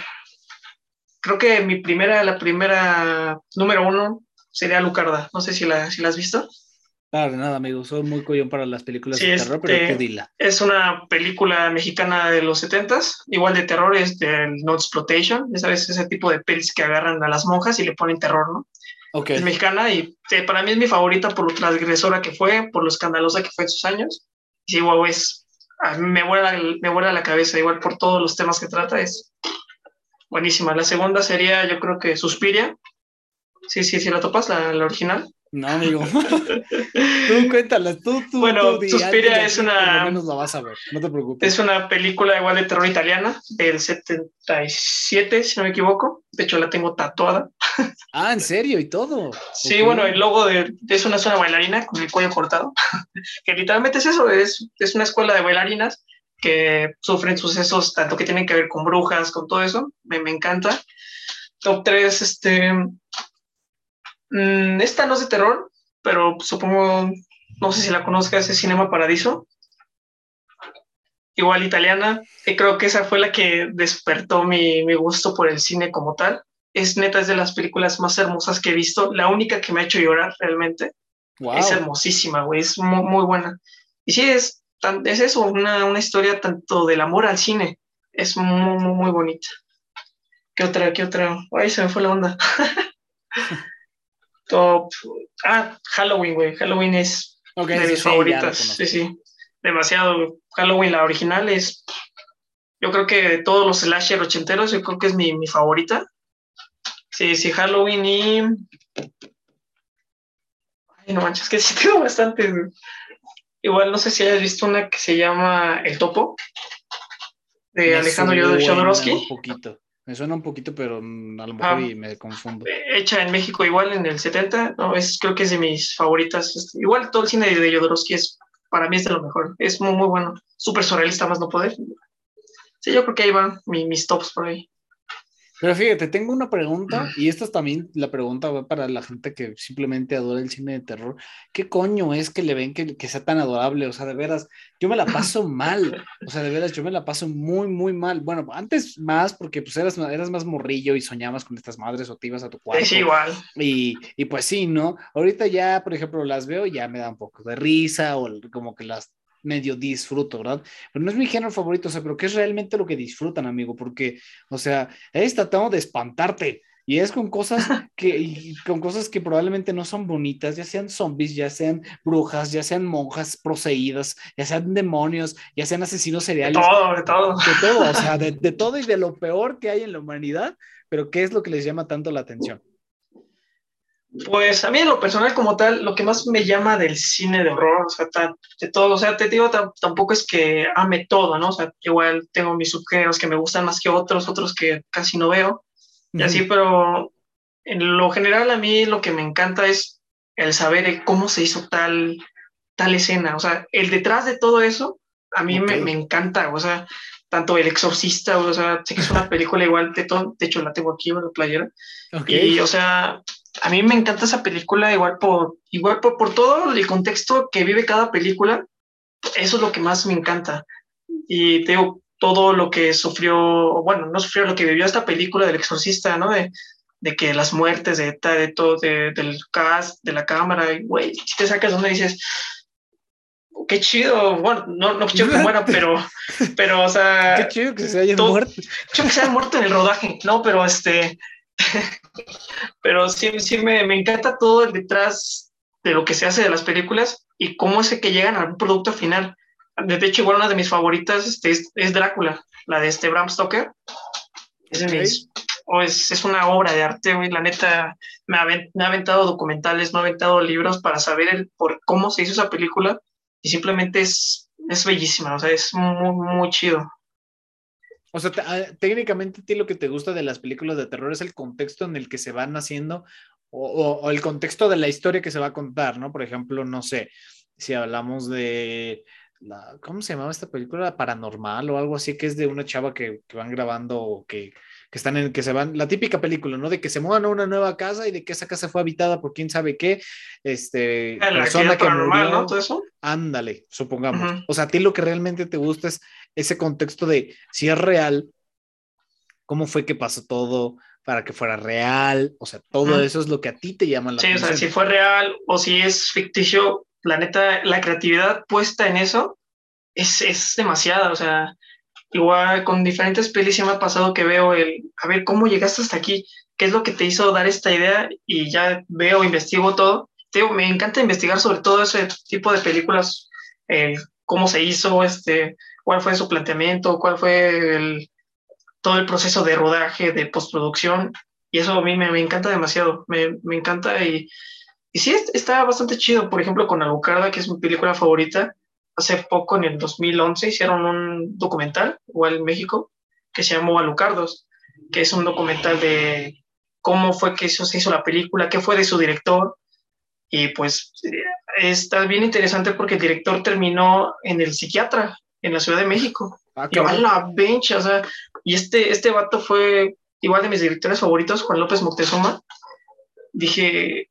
creo que mi primera, la primera, número uno, sería Lucarda. No sé si la, si la has visto. Claro, nada, amigo, soy muy collón para las películas de terror, pero este, qué dila. Es una película mexicana de los 70 igual de terror, es del No Exploitation, ya sabes, ese tipo de pelis que agarran a las monjas y le ponen terror, ¿no? Okay. Es mexicana y eh, para mí es mi favorita por lo transgresora que fue, por lo escandalosa que fue en sus años. Y sí, wow, es, me vuela, me vuela la cabeza, igual por todos los temas que trata, es buenísima. La segunda sería, yo creo que Suspiria. Sí, sí, sí, la topas, la, la original. No, amigo. tú cuéntala, tú, tú. Bueno, tú Suspiria es una. Lo menos la vas a ver, no te preocupes. Es una película igual de terror italiana, del 77, si no me equivoco. De hecho, la tengo tatuada. Ah, ¿en serio? ¿Y todo? Sí, okay. bueno, el logo de. Es una zona bailarina con el cuello cortado. que literalmente es eso, es, es una escuela de bailarinas que sufren sucesos tanto que tienen que ver con brujas, con todo eso. Me, me encanta. Top 3, este Mm, esta no es de terror, pero supongo, no sé si la conozcas, es Cinema Paradiso. Igual italiana, y creo que esa fue la que despertó mi, mi, gusto por el cine como tal. Es neta, es de las películas más hermosas que he visto, la única que me ha hecho llorar realmente. Wow. Es hermosísima, güey, es muy, muy, buena. Y sí, es, tan, es eso, una, una historia tanto del amor al cine. Es muy, muy, muy bonita. ¿Qué otra? ¿Qué otra? Ay, se me fue la onda. top. Ah, Halloween, güey. Halloween es okay, de mis sí, favoritas. Sí, sí. Demasiado. Halloween, la original, es. Yo creo que de todos los slasher ochenteros, yo creo que es mi, mi favorita. Sí, sí, Halloween y. Ay, no manches, que sí tengo bastante. Igual no sé si hayas visto una que se llama El Topo, de Me Alejandro Jodorowsky. Un poquito. Me suena un poquito, pero mm, a lo mejor ah, me confundo. Hecha en México igual en el 70, no, es, creo que es de mis favoritas. Igual todo el cine de Jodorowsky es, para mí es de lo mejor. Es muy, muy bueno. Súper surrealista, más no poder. Sí, yo creo que ahí van mi, mis tops por ahí. Pero fíjate, tengo una pregunta, y esta es también la pregunta para la gente que simplemente adora el cine de terror. ¿Qué coño es que le ven que, que, sea tan adorable? O sea, de veras, yo me la paso mal. O sea, de veras, yo me la paso muy, muy mal. Bueno, antes más, porque pues eras, eras más morrillo y soñabas con estas madres o te ibas a tu cuarto. Es igual. Y, y pues sí, ¿no? Ahorita ya, por ejemplo, las veo y ya me da un poco de risa o como que las medio disfruto, ¿verdad? Pero no es mi género favorito, o sea, pero ¿qué es realmente lo que disfrutan, amigo? Porque, o sea, es tratando de espantarte y es con cosas que, con cosas que probablemente no son bonitas, ya sean zombies, ya sean brujas, ya sean monjas poseídas, ya sean demonios, ya sean asesinos seriales. De todo, de todo. De todo, o sea, de, de todo y de lo peor que hay en la humanidad, pero ¿qué es lo que les llama tanto la atención? Pues a mí en lo personal como tal, lo que más me llama del cine de horror, o sea, de todo, o sea, te digo, tampoco es que ame todo, ¿no? O sea, igual tengo mis subgéneros que me gustan más que otros, otros que casi no veo, y así, pero en lo general a mí lo que me encanta es el saber cómo se hizo tal, tal escena, o sea, el detrás de todo eso, a mí okay. me, me, encanta, o sea, tanto El Exorcista, o sea, sé que es una película igual de todo, de hecho la tengo aquí en la playera, okay. y o sea, a mí me encanta esa película igual por, igual por, por, todo el contexto que vive cada película. Eso es lo que más me encanta. Y te digo, todo lo que sufrió, bueno, no sufrió, lo que vivió esta película del exorcista, ¿no? De, de que las muertes, de, de todo, de, del cast, de la cámara, y güey, si te sacas donde dices, qué chido, bueno, no, no chido que muera, pero, pero, o sea... Qué chido que se haya muerto. Chido que se haya muerto en el rodaje, no, pero este, Pero sí, sí me, me, encanta todo el detrás de lo que se hace de las películas y cómo es que llegan a un producto final. De hecho, igual una de mis favoritas este, es, es, Drácula, la de este Bram Stoker. Es, okay. mis, oh, es, es, una obra de arte, güey. La neta, me ha, me ha aventado documentales, me ha aventado libros para saber el, por cómo se hizo esa película y simplemente es, es bellísima, o sea, es muy, muy chido. O sea, técnicamente a ti lo que te gusta de las películas de terror es el contexto en el que se van haciendo o, o, o, el contexto de la historia que se va a contar, ¿no? Por ejemplo, no sé, si hablamos de, la, ¿cómo se llamaba esta película? Paranormal o algo así, que es de una chava que, que van grabando, que, que están en, que se van, la típica película, ¿no? De que se muevan a una nueva casa y de que esa casa fue habitada por quién sabe qué, este, ah, la persona que murió. ¿no? ¿Todo eso? Ándale, supongamos. O sea, a ti lo que realmente te gusta es ese contexto de si es real, cómo fue que pasó todo para que fuera real, o sea, todo eso es lo que a ti te llama la atención. Sí, o sea, si fue real o si es ficticio, la neta, la creatividad puesta en eso es, es demasiada, o sea, Igual con diferentes pelis me ha pasado que veo el, a ver, ¿cómo llegaste hasta aquí? ¿Qué es lo que te hizo dar esta idea? Y ya veo, investigo todo. Me encanta investigar sobre todo ese tipo de películas, cómo se hizo, este, cuál fue su planteamiento, cuál fue todo el proceso de rodaje, de postproducción. Y eso a mí me, me encanta demasiado, me, me encanta y, y sí, está bastante chido. Por ejemplo, con Alucarda, que es mi película favorita, hace poco, en el 2011, hicieron un documental, igual en México, que se llamó Alucardos, que es un documental de cómo fue que eso se hizo la película, qué fue de su director. Y pues está bien interesante porque el director terminó en el psiquiatra en la Ciudad de México. Ah, igual la bench, o sea, y este, este vato fue igual de mis directores favoritos, Juan López Moctezuma. Dije,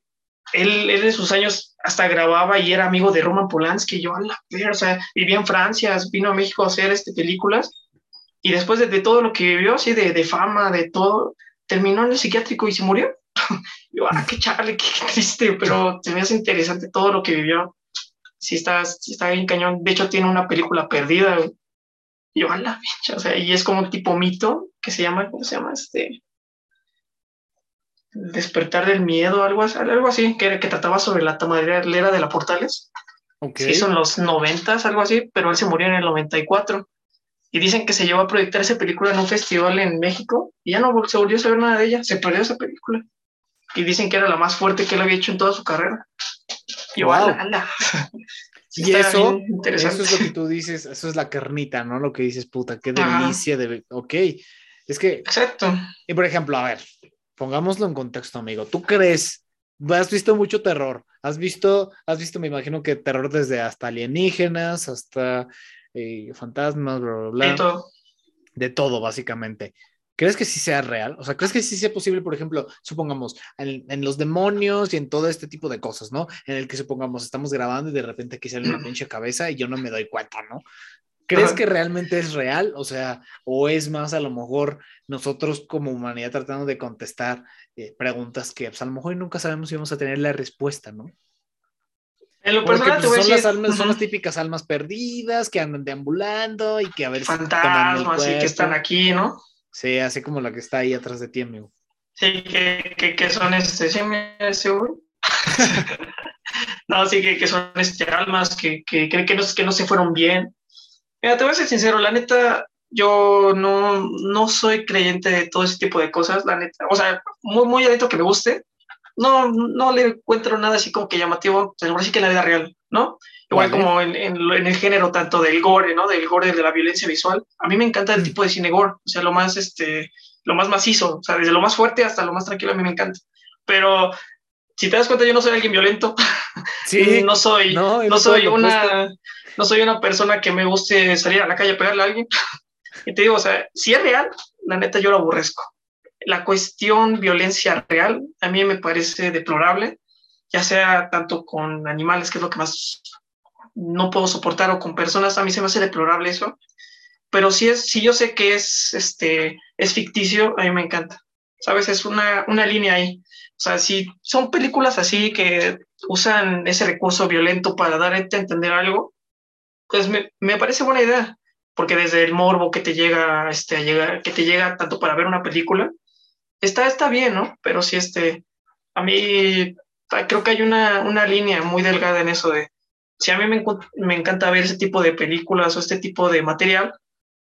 él, él en sus años hasta grababa y era amigo de Roman Polanski. Yo, a la o sea, vivía en Francia, vino a México a hacer este, películas. Y después de, todo lo que vivió, así de, de, fama, de todo, terminó en el psiquiátrico y se murió. yo, ah, qué charle, qué, triste, pero se me hace interesante todo lo que vivió. Sí está, sí está bien cañón. De hecho, tiene una película perdida. Y yo, a la o sea, y es como un tipo mito que se llama, ¿cómo se llama? Este, Despertar del miedo, algo, algo así, que, que trataba sobre la tamadera de la Portales. Okay. Se hizo en los noventas, algo así, pero él se murió en el 94. Y dicen que se llevó a proyectar esa película en un festival en México y ya no se volvió a saber nada de ella, se perdió esa película. Y dicen que era la más fuerte que él había hecho en toda su carrera. Y wow. y eso, eso es lo que tú dices, eso es la carnita, ¿no? Lo que dices, puta, qué delicia de... Ok, es que... Exacto. Y por ejemplo, a ver, pongámoslo en contexto, amigo. ¿Tú crees? Has visto mucho terror. Has visto, has visto, me imagino que terror desde hasta alienígenas, hasta eh, fantasmas, bla, bla, bla. De todo. De todo, básicamente. ¿Crees que sí sea real? O sea, ¿crees que sí sea posible, por ejemplo, supongamos, en, en, los demonios y en todo este tipo de cosas, ¿no? En el que supongamos, estamos grabando y de repente aquí sale una pinche cabeza y yo no me doy cuenta, ¿no? ¿Crees que realmente es real? O sea, o es más a lo mejor nosotros como humanidad tratando de contestar eh, preguntas que pues, a lo mejor nunca sabemos si vamos a tener la respuesta, ¿no? En lo personal pues, son, las almas, son las típicas almas perdidas que andan deambulando y que a ver fantasmas y que están aquí, ¿no? Sí, así como la que está ahí atrás de ti, amigo. Sí, que, que, son este, sí, seguro. no, sí, que, que son este, almas que, que, que, no, que no se fueron bien Mira, te voy a ser sincero, la neta, yo no, no soy creyente de todo ese tipo de cosas, la neta. O sea, muy, muy adentro que me guste, no, no le encuentro nada así como que llamativo, pues sí que en la vida real, ¿no? Igual como en, en, el género tanto del gore, ¿no? Del gore, de la violencia visual. A mí me encanta el mm. tipo de cine gore, o sea, lo más, este, lo más macizo, o sea, desde lo más fuerte hasta lo más tranquilo a mí me encanta. Pero si te das cuenta, yo no soy alguien violento. Sí. no soy, no, no soy una, no soy una persona que me guste salir a la calle a pegarle a alguien. y te digo, o sea, si es real, la neta yo lo aborrezco. La cuestión violencia real a mí me parece deplorable, ya sea tanto con animales, que es lo que más no puedo soportar, o con personas, a mí se me hace deplorable eso. Pero si, es, si yo sé que es, este, es ficticio, a mí me encanta. ¿Sabes? Es una, una línea ahí. O sea, si son películas así que usan ese recurso violento para dar a entender algo, pues me, me, parece buena idea, porque desde el morbo que te llega, este, a que te llega tanto para ver una película, está, está bien, ¿no? Pero sí, este, a mí creo que hay una, una línea muy delgada en eso de, si a mí me, me encanta ver ese tipo de películas o este tipo de material,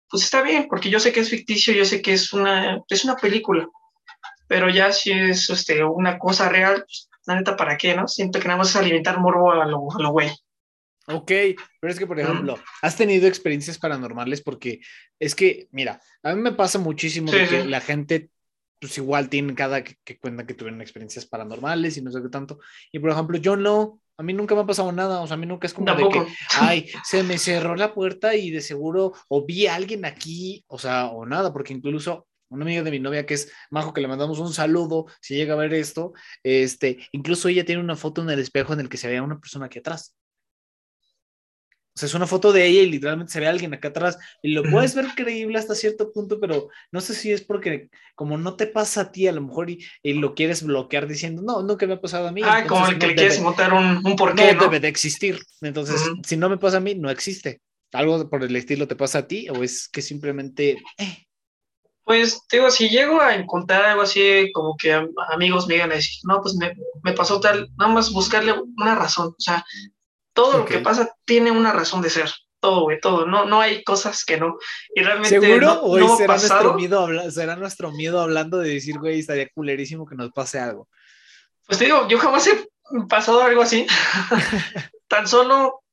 pues está bien, porque yo sé que es ficticio, yo sé que es una, es una película, pero ya si es este, una cosa real, pues, la neta, ¿para qué, no? Siento que nada más es alimentar morbo a lo, a lo güey. Ok, pero es que, por ejemplo, has tenido experiencias paranormales porque es que, mira, a mí me pasa muchísimo que la gente, pues igual tiene cada que, cuenta que tuvieron experiencias paranormales y no sé qué tanto. Y por ejemplo, yo no, A mí nunca me ha pasado nada, o sea, a mí nunca es como de que, ay, se me cerró la puerta y de seguro, o vi a alguien aquí, o sea, o nada, porque incluso una amiga de mi novia que es Majo, que le mandamos un saludo, si llega a ver esto, este, incluso ella tiene una foto en el espejo en el que se veía una persona aquí atrás. O sea, es una foto de ella y literalmente se ve alguien acá atrás y lo puedes ver creíble hasta cierto punto, pero no sé si es porque como no te pasa a ti a lo mejor y, lo quieres bloquear diciendo, no, no que me ha pasado a mí. Ah, como el que le quieres montar un, un porqué, no, debe de existir. Entonces, si no me pasa a mí, no existe. ¿Algo por el estilo te pasa a ti o es que simplemente... Eh? Pues, digo, si llego a encontrar algo así, como que amigos me digan a decir, no, pues me, me pasó tal, nada más buscarle una razón. O sea, todo lo que pasa tiene una razón de ser. Todo, güey, todo. No, no hay cosas que no. Y realmente. ¿Seguro? No, será, nuestro miedo será nuestro miedo hablando de decir, güey, estaría culerísimo que nos pase algo. Pues te digo, yo jamás he pasado algo así. Tan solo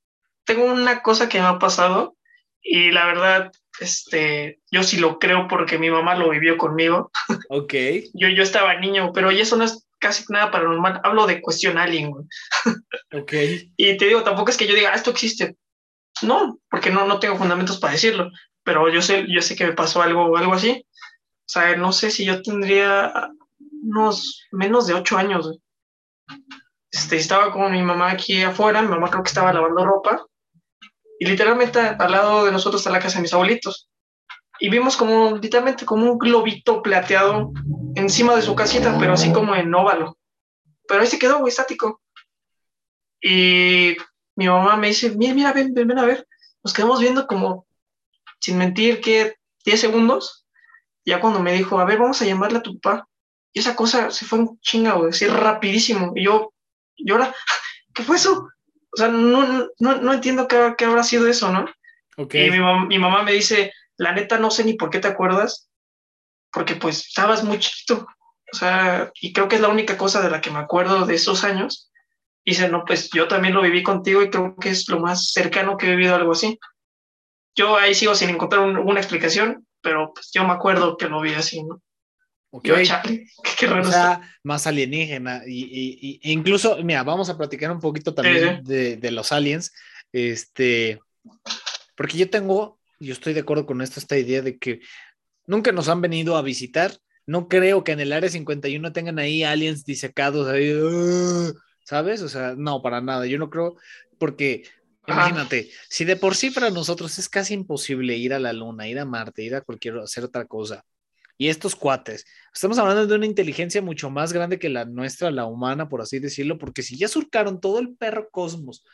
tengo una cosa que me ha pasado y la verdad, este, yo sí lo creo porque mi mamá lo vivió conmigo. Ok. yo, yo estaba niño, pero eso no es casi nada paranormal, hablo de cuestión alien. Ok. y te digo, tampoco es que yo diga, ah, esto existe. No, porque no, no tengo fundamentos para decirlo, pero yo sé, yo sé que me pasó algo, algo así. O sea, no sé si yo tendría unos menos de ocho años. Este, estaba con mi mamá aquí afuera, mi mamá creo que estaba lavando ropa, y literalmente al lado de nosotros está la casa de mis abuelitos y vimos como literalmente como un globito plateado encima de su casita, pero así como en óvalo. Pero ahí se quedó, güey, estático. Y mi mamá me dice, mira, mira, ven, ven, ven a ver. Nos quedamos viendo como, sin mentir, que 10 segundos. Ya cuando me dijo, a ver, vamos a llamarle a tu papá. Y esa cosa se fue un chinga, güey, así rapidísimo. Y yo, y ahora, ¿qué fue eso? O sea, no, no, no entiendo qué, qué, habrá sido eso, ¿no? Okay. Y mi, mi mamá me dice, la neta no sé ni por qué te acuerdas, porque pues estabas muy chiquito, o sea, y creo que es la única cosa de la que me acuerdo de esos años. Y dice, no, pues yo también lo viví contigo y creo que es lo más cercano que he vivido algo así. Yo ahí sigo sin encontrar una explicación, pero pues yo me acuerdo que lo vi así, ¿no? Okay. qué, raro o sea, más alienígena. Y, y, incluso, mira, vamos a platicar un poquito también De, de, los aliens. Este, porque yo tengo yo estoy de acuerdo con esto, esta idea de que nunca nos han venido a visitar. No creo que en el área 51 tengan ahí aliens disecados ahí, ¿sabes? O sea, no, para nada. Yo no creo, porque imagínate, si de por sí para nosotros es casi imposible ir a la Luna, ir a Marte, ir a cualquier, hacer otra cosa. Y estos cuates, estamos hablando de una inteligencia mucho más grande que la nuestra, la humana, por así decirlo, porque si ya surcaron todo el perro cosmos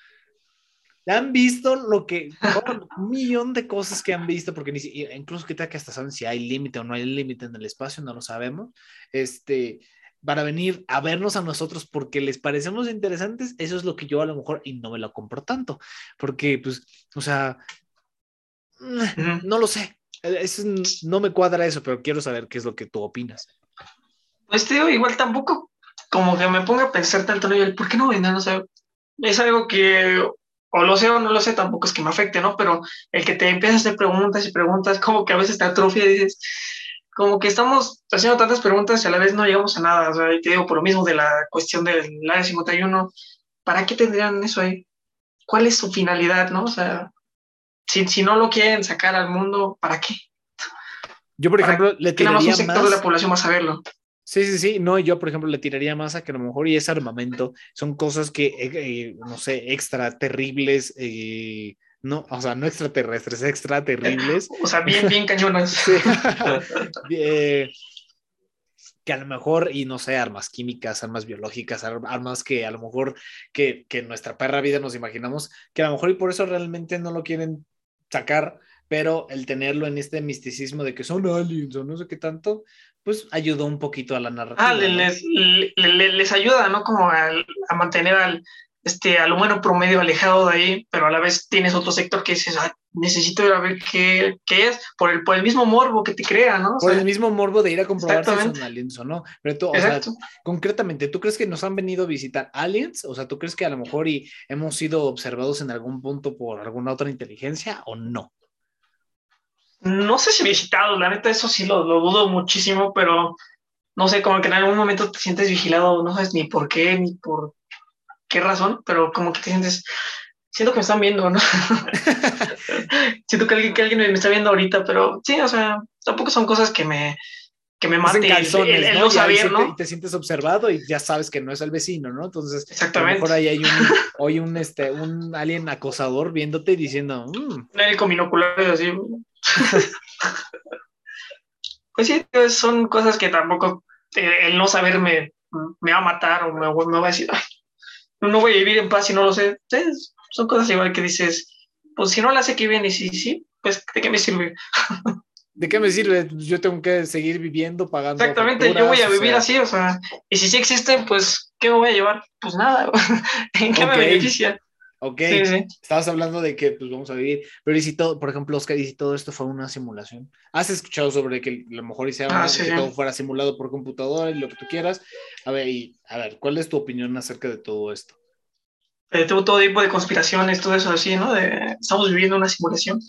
han visto lo que, un millón de cosas que han visto, porque ni, incluso que que hasta saben si hay límite o no hay límite en el espacio, no lo sabemos, este, para venir a vernos a nosotros porque les parecemos interesantes, eso es lo que yo a lo mejor, y no me lo compro tanto, porque pues, o sea, no lo sé, no me cuadra eso, pero quiero saber qué es lo que tú opinas. Pues tío, igual tampoco como que me ponga a pensar tanto en ¿por qué no vendan? O sea, es algo que o lo sé o no lo sé, tampoco es que me afecte, ¿no? Pero el que te empiezas a hacer preguntas y preguntas, como que a veces te atrofia y dices, como que estamos haciendo tantas preguntas y a la vez no llegamos a nada. O sea, y te digo, por lo mismo de la cuestión del área 51, ¿para qué tendrían eso ahí? ¿Cuál es su finalidad, no? O sea, si, si no lo quieren sacar al mundo, ¿para qué? Yo, por ejemplo, le tiraría más... un sector de la población va a saberlo. Sí, sí, sí. No, yo, por ejemplo, le tiraría más a que a lo mejor y ese armamento son cosas que, eh, eh, no sé, extra terribles, eh, no, o sea, no extraterrestres, extra terribles. O sea, bien, bien cañonas. que a lo mejor, y no sé, armas químicas, armas biológicas, armas que a lo mejor que, que nuestra perra vida nos imaginamos, que a lo mejor y por eso realmente no lo quieren sacar, pero el tenerlo en este misticismo de que son aliens o no sé qué tanto, pues ayudó un poquito a la narrativa. Ah, les, les, ayuda, ¿no? Como a, a, mantener al, este, al humano promedio alejado de ahí, pero a la vez tienes otro sector que dices, necesito ir a ver qué, qué, es, por el, por el mismo morbo que te crea, ¿no? por el mismo morbo de ir a comprobar si son aliens o no. Pero tú, o sea, concretamente, ¿tú crees que nos han venido a visitar aliens? O sea, ¿tú crees que a lo mejor y hemos sido observados en algún punto por alguna otra inteligencia o no? No sé si visitado, la neta, eso sí lo, dudo muchísimo, pero no sé, como que en algún momento te sientes vigilado, no sabes ni por qué, ni por qué razón, pero como que te sientes, siento que me están viendo, ¿no? siento que alguien, que alguien me está viendo ahorita, pero sí, o sea, tampoco son cosas que me, que me maten el, el, ¿no? ¿no? Y te sientes observado y ya sabes que no es el vecino, ¿no? Entonces, Exactamente. a lo mejor ahí hay un, hoy un, este, un alien acosador viéndote y diciendo. Un alien con binoculares así. pues sí, son cosas que tampoco eh, el no saber me, va a matar o me, va a decir, no voy a vivir en paz si no lo sé. son cosas igual que dices, pues si no la sé que bien y si sí, pues ¿de qué me sirve? ¿De qué me sirve? Yo tengo que seguir viviendo, pagando. Exactamente, yo voy a vivir así, o sea, y si sí existen, pues, ¿qué me voy a llevar? Pues nada, ¿en qué me beneficia? Ok, estabas hablando de que pues vamos a vivir, pero y si todo, por ejemplo, Oscar, y si todo esto fue una simulación, ¿has escuchado sobre que a lo mejor hicieron ah, que todo fuera simulado por computadora y lo que tú quieras? A ver, y, a ver, ¿cuál es tu opinión acerca de todo esto? Eh, todo tipo de conspiraciones, todo eso así, ¿no? De, estamos viviendo una simulación.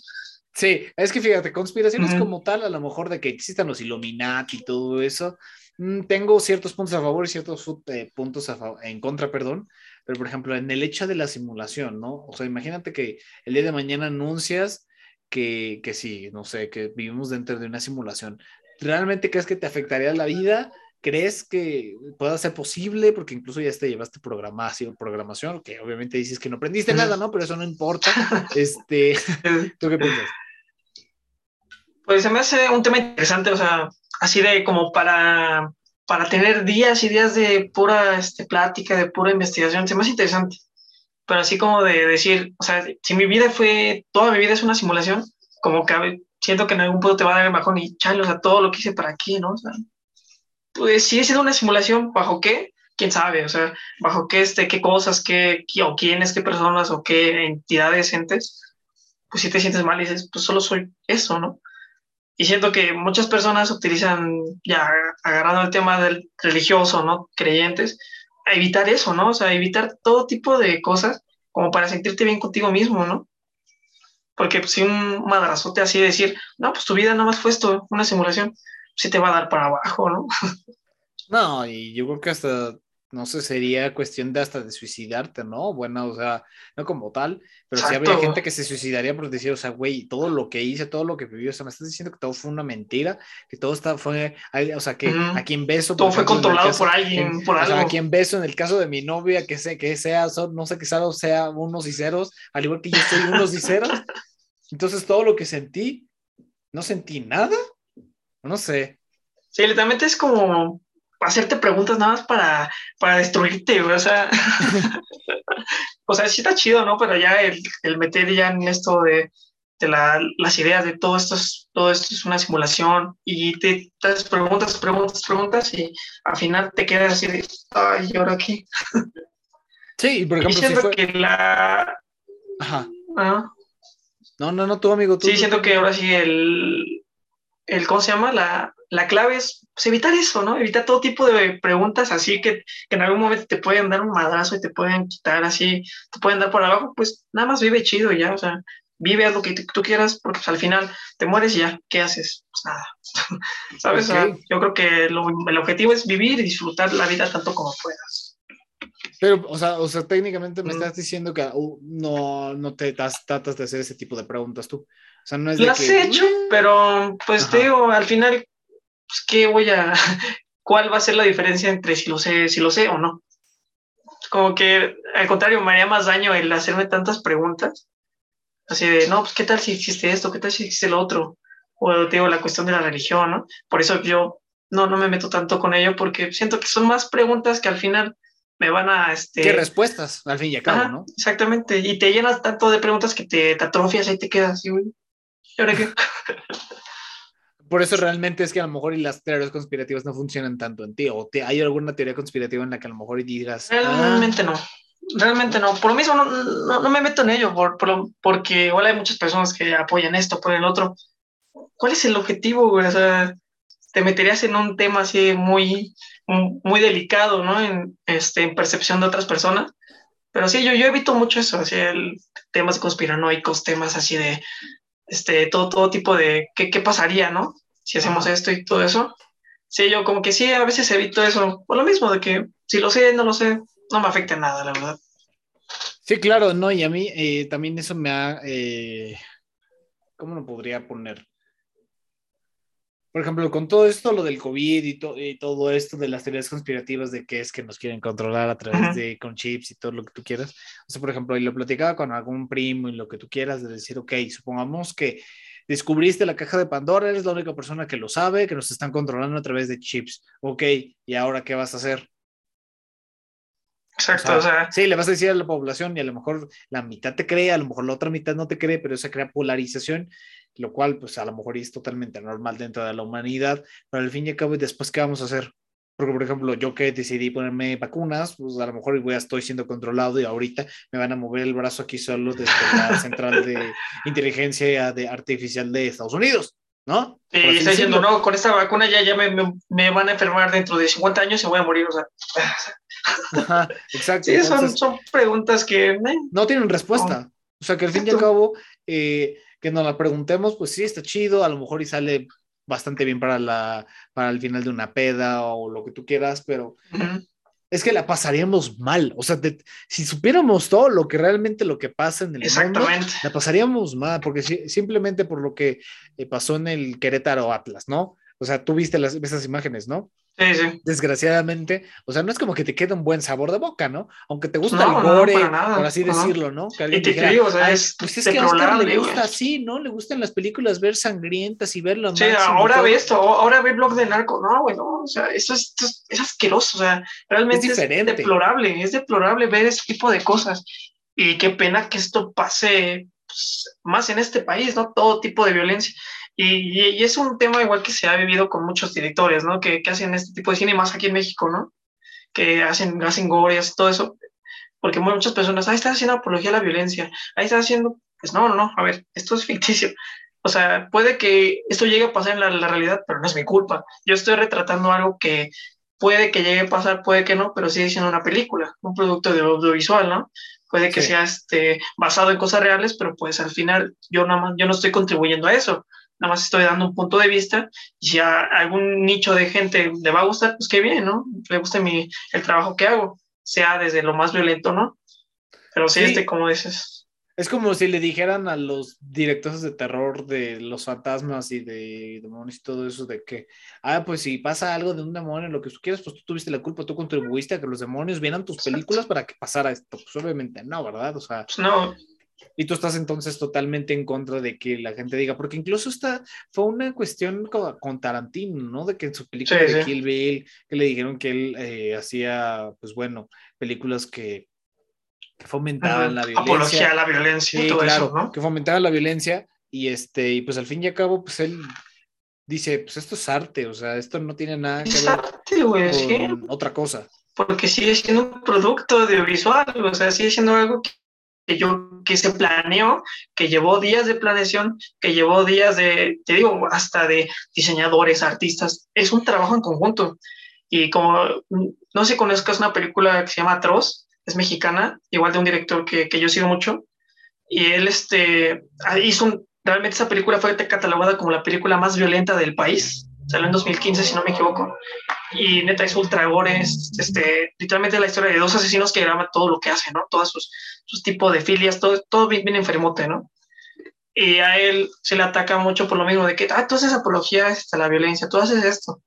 Sí, es que fíjate, conspiraciones como tal, a lo mejor de que existan los Illuminati y todo eso, mm, tengo ciertos puntos a favor y ciertos eh, puntos a en contra, perdón, pero, por ejemplo, en el hecho de la simulación, ¿no? O sea, imagínate que el día de mañana anuncias que, que sí, no sé, que vivimos dentro de una simulación. ¿Realmente crees que te afectaría la vida? ¿Crees que pueda ser posible? Porque incluso ya te llevaste programación, programación, que obviamente dices que no aprendiste nada, ¿no? Pero eso no importa. Este, ¿Tú qué piensas? Pues se me hace un tema interesante, o sea, así de como para para tener días y días de pura este, plática, de pura investigación, es más interesante. Pero así como de decir, o sea, si mi vida fue, toda mi vida es una simulación, como que siento que en algún punto te va a dar el bajón y chale, o sea, todo lo que hice para aquí, ¿no? O sea, pues sigue siendo una simulación, ¿bajo qué? quién sabe, o sea, bajo qué, este, qué cosas, qué, o quiénes, qué personas o qué entidades, entes, pues si te sientes mal y dices, pues solo soy eso, ¿no? Y siento que muchas personas utilizan, ya agarrando el tema del religioso, ¿no? Creyentes, a evitar eso, ¿no? O sea, evitar todo tipo de cosas como para sentirte bien contigo mismo, ¿no? Porque pues, si un madrazote así decir, no, pues tu vida nada más fue esto, una simulación, sí te va a dar para abajo, ¿no? No, y yo creo que hasta no sé, sería cuestión de hasta de suicidarte, ¿no? Bueno, o sea, no como tal, pero sí habría gente que se suicidaría por decir, o sea, güey, todo lo que hice, todo lo que viví, o sea, me estás diciendo que todo fue una mentira, que todo está, fue, o sea, que a quien beso. Todo fue controlado por alguien, por algo. O sea, a quien beso, en el caso de mi novia, que sé, que sea, no sé, que sea, sea unos y ceros, al igual que yo soy unos y ceros. Entonces, todo lo que sentí, no sentí nada, no sé. Sí, literalmente es como hacerte preguntas nada más para, para destruirte, o sea, o sea, sí está chido, ¿no? Pero ya el, el meter ya en esto de, de la, las ideas de todo esto, es, todo esto es una simulación y te, das preguntas, preguntas, preguntas y al final te quedas así de, ay, ¿y ahora qué? Sí, por ejemplo, siento fue... que la... Ajá. No, no, no, tu amigo. Tú, sí, siento que ahora sí el, el, ¿cómo se llama? La, la clave es pues, evitar eso, ¿no? Evitar todo tipo de preguntas así que, que, en algún momento te pueden dar un madrazo y te pueden quitar así, te pueden dar por abajo, pues nada más vive chido ya, o sea, vive lo que tú quieras, porque pues, al final te mueres y ya, ¿qué haces? Pues nada, ¿sabes? yo creo que el objetivo es vivir y disfrutar la vida tanto como puedas. Pero, o sea, o sea técnicamente me mm. estás diciendo que uh, no, no te tratas de hacer ese tipo de preguntas tú. O sea, no es de Las he hecho, pero pues te digo, al final pues, ¿qué voy a, cuál va a ser la diferencia entre si lo sé, si lo sé o no? Como que al contrario, me haría más daño el hacerme tantas preguntas. Así de, no, pues qué tal si existe esto, qué tal si existe lo otro. O digo, la cuestión de la religión, ¿no? Por eso yo no, no me meto tanto con ello porque siento que son más preguntas que al final me van a... Este... ¿Qué respuestas, al fin y al cabo, no? Exactamente, y te llenas tanto de preguntas que te, te atrofias y te quedas así, güey. ¿Y ahora qué? por eso realmente es que a lo mejor y las teorías conspirativas no funcionan tanto en ti, o te, hay alguna teoría conspirativa en la que a lo mejor digas... Realmente no, realmente no. Por lo mismo no, no, me meto en ello, por, porque igual hay muchas personas que apoyan esto, apoyan el otro. ¿Cuál es el objetivo, O sea, te meterías en un tema así muy, muy delicado, ¿no? En, este, en percepción de otras personas. Pero sí, yo, yo evito mucho eso, así, el, temas conspiranoicos, temas así de, este, todo, todo tipo de qué, qué pasaría, ¿no? Si hacemos esto y todo eso. Sí, yo como que sí, a veces evito eso, por lo mismo de que si lo sé, no lo sé, no me afecta nada, la verdad. Sí, claro, no, y a mí eh, también eso me ha, eh, ¿cómo lo podría poner? Por ejemplo, con todo esto, lo del COVID y, todo esto de las teorías conspirativas de que es que nos quieren controlar a través de con chips y todo lo que tú quieras. O sea, por ejemplo, y lo platicaba con algún primo y lo que tú quieras, de decir, ok, supongamos que descubriste la caja de Pandora, eres la única persona que lo sabe, que nos están controlando a través de chips. Ok, ¿y ahora qué vas a hacer? Exacto, o sea, Sí, le vas a decir a la población y a lo mejor la mitad te cree, a lo mejor la otra mitad no te cree, pero se crea polarización, lo cual pues a lo mejor es totalmente normal dentro de la humanidad, pero al fin y al cabo, después, ¿qué vamos a hacer? Porque, por ejemplo, yo que decidí ponerme vacunas, pues a lo mejor voy a estoy siendo controlado y ahorita me van a mover el brazo aquí solo desde la central de inteligencia de artificial de Estados Unidos, ¿no? Y está diciendo, no, con esta vacuna ya, ya me, me, van a enfermar dentro de 50 años y voy a morir, o sea. Ajá, exacto. Sí, son, son, preguntas que... Eh, no tienen respuesta. O sea, que al fin y al cabo, eh, que nos la preguntemos, pues sí, está chido, a lo mejor y sale bastante bien para, la, para el final de una peda o lo que tú quieras, pero es que la pasaríamos mal. O sea, si supiéramos todo lo que realmente lo que pasa en el mundo, la pasaríamos mal, porque simplemente por lo que eh, pasó en el Querétaro Atlas, ¿no? O sea, tú viste las, esas imágenes, ¿no? Sí, sí. Desgraciadamente, o sea, no es como que te quede un buen sabor de boca, ¿no? Aunque te gusta el gore, por así decirlo, ¿no? Que y te digo, o sea, es, pues es que a Oscar le gusta así, ¿no? Le gustan las películas ver sangrientas y verlo. Sí, ahora ve esto, ahora ve blog de narco, no, güey, no, o sea, esto es, es, asqueroso, o sea, realmente es, es deplorable, es deplorable ver ese tipo de cosas. Y qué pena que esto pase pues, más en este país, ¿no? Todo tipo de violencia. Y, es un tema igual que se ha vivido con muchos directores, ¿no? Que, que, hacen este tipo de cine, más aquí en México, ¿no? Que hacen, hacen gore y todo eso. Porque muchas personas, ahí está haciendo apología a la violencia, ahí está haciendo, pues no, no, no, a ver, esto es ficticio. O sea, puede que esto llegue a pasar en la, la realidad, pero no es mi culpa. Yo estoy retratando algo que puede que llegue a pasar, puede que no, pero sigue siendo una película, un producto de audiovisual, ¿no? Puede que sea este, basado en cosas reales, pero pues al final yo, nada más, yo no estoy contribuyendo a eso nada más estoy dando un punto de vista y si a algún nicho de gente le va a gustar, pues qué bien, ¿no? Le gusta mi, el trabajo que hago, sea desde lo más violento, ¿no? Pero sí, este, como dices. Es como si le dijeran a los directores de terror de los fantasmas y de demonios y todo eso, de que, ah, pues si pasa algo de un demonio, lo que tú quieras, pues tú tuviste la culpa, tú contribuiste a que los demonios vieran tus películas para que pasara esto. Pues obviamente no, ¿verdad? O sea, pues no. Y tú estás entonces totalmente en contra de que la gente diga, porque incluso esta fue una cuestión con, Tarantino, ¿no? De que en su película de Kill Bill, que le dijeron que él eh, hacía, pues bueno, películas que, fomentaban la violencia. Apología a la violencia y todo claro, eso, ¿no? Que fomentaban la violencia y este, y pues al fin y al cabo, pues él dice, pues esto es arte, o sea, esto no tiene nada que ver con otra cosa. Porque sigue siendo un producto audiovisual, o sea, sigue siendo algo que que yo, que se planeó, que llevó días de planeación, que llevó días de, te digo, hasta de diseñadores, artistas, es un trabajo en conjunto. Y como, no sé conozcas una película que se llama Atroz, es mexicana, igual de un director que, que yo sigo mucho, y él este, hizo un, realmente esa película fue catalogada como la película más violenta del país, salió en 2015 si no me equivoco, y neta es ultra gore, este, literalmente la historia de dos asesinos que graban todo lo que hacen, ¿no? Todos sus, sus tipos de filias, todo, todo bien, bien enfermote, ¿no? Y a él se le ataca mucho por lo mismo de que, ah, tú haces apología a la violencia, tú haces esto.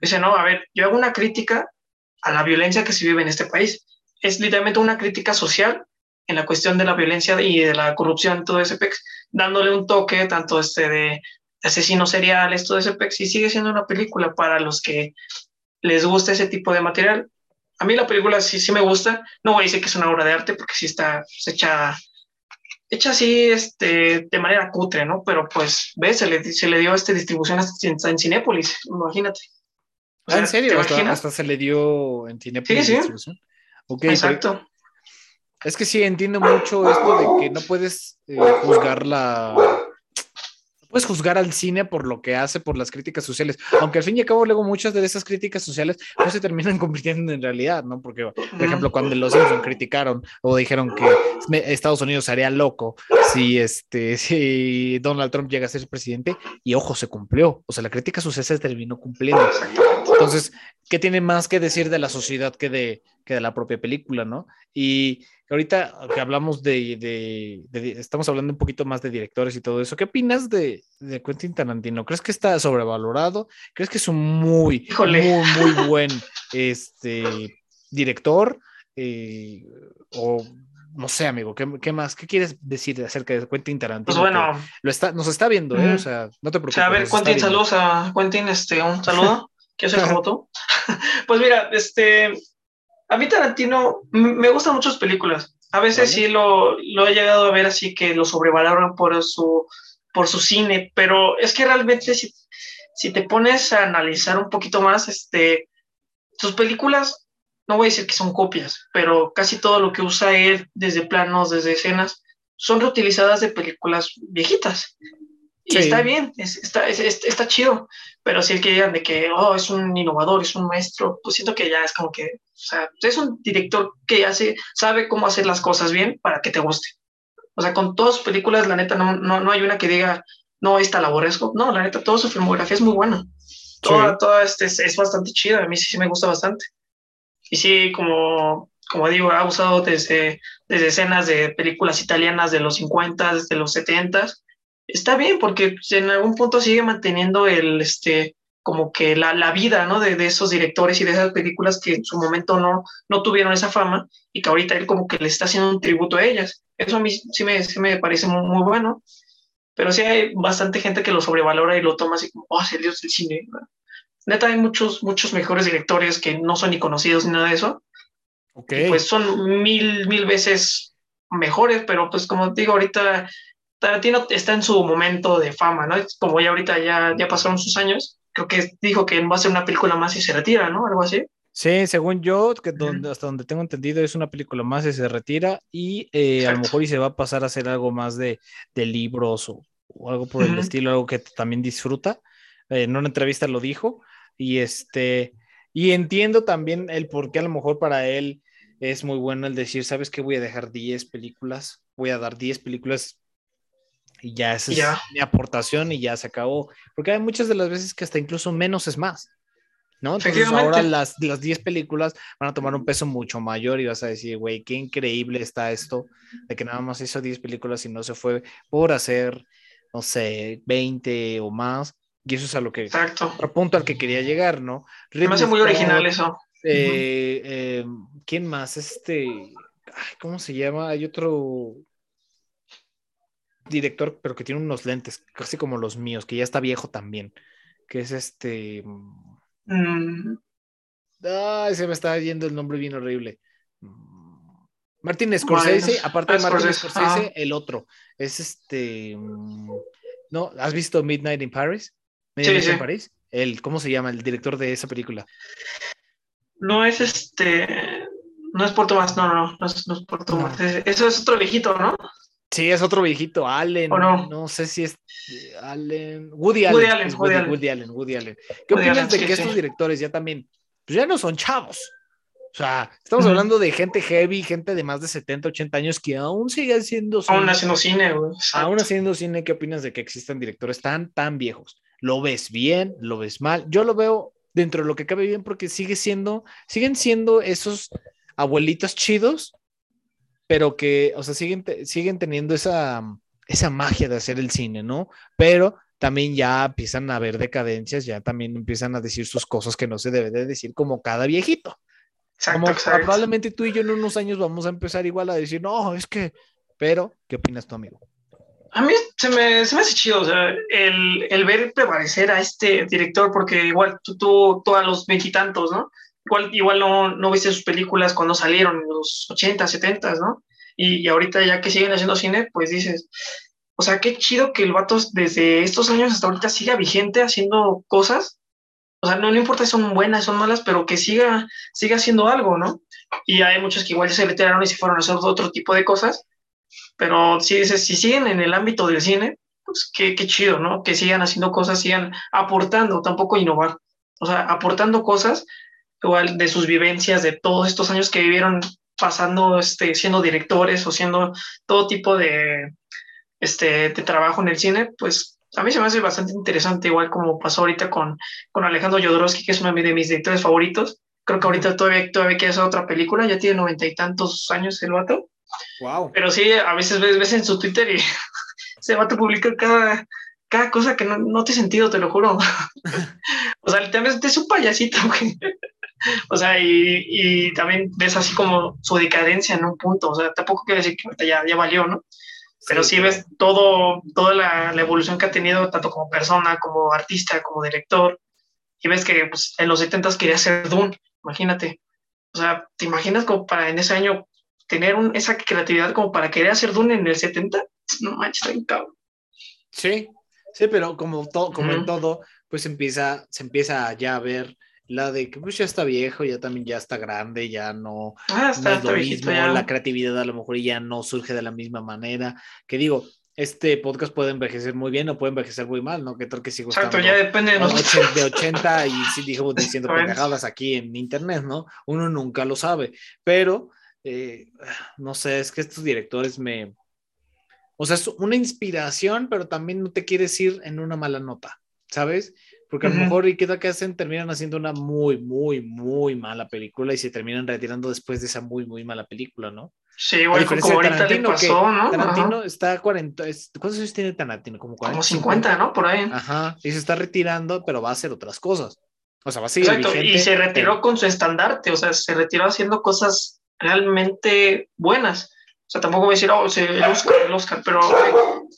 Dice, no, a ver, yo hago una crítica a la violencia que se vive en este país. Es literalmente una crítica social en la cuestión de la violencia y de la corrupción, todo ese pex, dándole un toque tanto este de asesinos seriales, todo ese pex, y sigue siendo una película para los que les gusta ese tipo de material. A mí la película sí, sí me gusta. No voy a decir que es una obra de arte porque sí está hecha, hecha así este, de manera cutre, ¿no? Pero pues, ves, se le, se le dio esta distribución hasta en, en Cinépolis, imagínate. Ah, ¿En serio? Hasta, se le dio en Cinépolis. Sí, sí. Exacto. Es que sí, entiendo mucho esto de que no puedes eh, juzgar la, puedes juzgar al cine por lo que hace, por las críticas sociales, aunque al fin y al cabo luego muchas de esas críticas sociales no se terminan convirtiendo en realidad, ¿no? Porque, por ejemplo, cuando los Simpson criticaron o dijeron que Estados Unidos haría loco si, este, si Donald Trump llega a ser presidente, y ojo, se cumplió, o sea, la crítica social se terminó cumpliendo. Entonces, ¿qué tiene más que decir de la sociedad que de, que de la propia película, no? Y ahorita que hablamos de, estamos hablando un poquito más de directores y todo eso, ¿qué opinas de, de Quentin Tarantino? ¿Crees que está sobrevalorado? ¿Crees que es un muy, muy, muy buen este, director? Eh, o no sé, amigo, ¿qué, más? ¿Qué quieres decir acerca de Quentin Tarantino? Pues bueno, lo está, nos está viendo, ¿eh? O sea, no te preocupes. a ver, Quentin, saludos a Quentin, este, un saludo. Quiero ser como tú. pues mira, este, a mí Tarantino me gustan muchas películas. A veces sí lo, lo, he llegado a ver así que lo sobrevaloran por su, por su cine, pero es que realmente si, si te pones a analizar un poquito más, este, sus películas no voy a decir que son copias, pero casi todo lo que usa él, desde planos, desde escenas, son reutilizadas de películas viejitas. Y está bien, está, está chido, pero si es que digan de que, oh, es un innovador, es un maestro, pues siento que ya es como que, o sea, es un director que hace, sabe cómo hacer las cosas bien para que te guste. O sea, con todas sus películas, la neta, no, no, no hay una que diga, no, esta la aborrezco. No, la neta, toda su filmografía es muy buena. Toda, toda este es, es, bastante chida, a mí sí, sí me gusta bastante. Y sí, como, como digo, ha usado desde, desde escenas de películas italianas de los 50, desde los 70. Está bien, porque en algún punto sigue manteniendo el, este, como que la, la vida, ¿no? De, de, esos directores y de esas películas que en su momento no, no tuvieron esa fama y que ahorita él como que le está haciendo un tributo a ellas. Eso a mí sí me, sí me parece muy, muy, bueno. Pero sí hay bastante gente que lo sobrevalora y lo toma así como, oh, es el dios del cine. ¿verdad? neta hay muchos, muchos mejores directores que no son ni conocidos ni nada de eso. Ok. pues son mil, mil veces mejores, pero pues como digo, ahorita Tarantino está en su momento de fama, ¿no? Como ya ahorita ya, ya pasaron sus años, creo que dijo que va a ser una película más y se retira, ¿no? Algo así. Sí, según yo, que donde, hasta donde tengo entendido, es una película más y se retira y eh, a lo mejor y se va a pasar a hacer algo más de, de libros o, algo por el estilo, algo que también disfruta. Eh, en una entrevista lo dijo y este, y entiendo también el por qué a lo mejor para él es muy bueno el decir, ¿sabes qué? Voy a dejar 10 películas, voy a dar 10 películas y ya esa es mi aportación y ya se acabó. Porque hay muchas de las veces que hasta incluso menos es más. ¿no? Entonces ahora las, las 10 películas van a tomar un peso mucho mayor y vas a decir, güey, qué increíble está esto de que nada más hizo 10 películas y no se fue por hacer, no sé, 20 o más. Y eso es a lo que. Exacto. punto al que quería llegar, ¿no? Me hace muy original eso. Eh, eh, ¿Quién más? Este. ¿Cómo se llama? Hay otro director, pero que tiene unos lentes, casi como los míos, que ya está viejo también. Que es este. Mm. Ay, se me está yendo el nombre bien horrible. Martin Scorsese, aparte de Martin Scorsese, el otro. Es este. Mm, ¿No? ¿Has visto Midnight in Paris? sí, sí. en París. El, ¿Cómo se llama el director de esa película? No es este. No es por Tomás, no, no, no, no es, no es Tomás. Eso es otro viejito, ¿no? Sí, es otro viejito, Allen. ¿O no? no sé si es Allen. Woody Allen. Woody Allen, Woody, Woody, Allen. Woody Allen. ¿Qué opinas de que estos directores ya también, pues ya no son chavos? O sea, estamos hablando de gente heavy, gente de más de 70, 80 años que aún sigue haciendo cine. Aún haciendo cine, güey. Aún haciendo cine, ¿qué opinas de que existan directores tan, tan viejos? lo ves bien, lo ves mal. Yo lo veo dentro de lo que cabe bien porque sigue siendo, siguen siendo esos abuelitos chidos, pero que, o sea, siguen, siguen teniendo esa, esa magia de hacer el cine, ¿no? Pero también ya empiezan a haber decadencias, ya también empiezan a decir sus cosas que no se debe de decir como cada viejito. Exacto, como probablemente tú y yo en unos años vamos a empezar igual a decir, no, es que, pero, ¿qué opinas tú, amigo? a mí se me, se me hace chido, o sea, el, el, ver prevalecer a este director, porque igual tú, tú, tú a los veintitantos, ¿no? Igual, igual no, no viste sus películas cuando salieron, en los 80, 70, ¿no? Y, y, ahorita ya que siguen haciendo cine, pues dices, o sea, qué chido que el vato desde estos años hasta ahorita siga vigente haciendo cosas. O sea, no, no importa si son buenas, son malas, pero que siga, siga haciendo algo, ¿no? Y hay muchos que igual se retiraron y se fueron a hacer otro tipo de cosas pero si, si siguen en el ámbito del cine, pues qué, qué chido, ¿no? Que sigan haciendo cosas, sigan aportando, tampoco innovar. O sea, aportando cosas, igual de sus vivencias, de todos estos años que vivieron pasando, este, siendo directores o siendo todo tipo de, este, de trabajo en el cine, pues a mí se me hace bastante interesante, igual como pasó ahorita con, con Alejandro Jodorowsky, que es uno de mis directores favoritos. Creo que ahorita todavía, todavía quiere hacer otra película, ya tiene noventa y tantos años el vato. Wow. Pero sí, a veces ves, ves en su Twitter y ese vato publica cada, cada cosa que no, no te sentido, te lo juro. o sea, también es un payasito, güey. O sea, y, y, también ves así como su decadencia en un punto. O sea, tampoco quiere decir que ya, ya valió, ¿no? Pero sí, ves todo, toda la, la, evolución que ha tenido, tanto como persona, como artista, como director. Y ves que pues, en los 70 quería ser Dune, imagínate. O sea, ¿te imaginas como para en ese año tener un, esa creatividad como para querer hacer Dune en el 70? No manches, está cabrón. Sí, sí, pero como, todo, como en todo, pues empieza, se empieza ya a ver la de que pues ya está viejo, ya también ya está grande, ya no, ah, está, es lo mismo, la creatividad a lo mejor ya no surge de la misma manera, que digo, este podcast puede envejecer muy bien o puede envejecer muy mal, ¿no? Que tal que sigo Exacto, ya depende de nosotros. De 80 y sí dijimos diciendo pendejadas aquí en internet, ¿no? Uno nunca lo sabe, pero eh, no sé, es que estos directores me... O sea, es una inspiración, pero también no te quieres ir en una mala nota, ¿sabes? Porque a lo mejor, ¿y qué tal que hacen? Terminan haciendo una muy, muy, muy mala película y se terminan retirando después de esa muy, muy mala película, ¿no? Sí, bueno, como ahorita le pasó, ¿no? Tarantino está 40, ¿cuántos años tiene Tarantino? Como 40. Como 50, ¿no? Por ahí. Ajá, y se está retirando, pero va a hacer otras cosas. O sea, va a seguir Exacto, y se retiró con su estandarte, o sea, se retiró haciendo cosas realmente buenas. O sea, tampoco voy a decir, oh, el Oscar, el Oscar, pero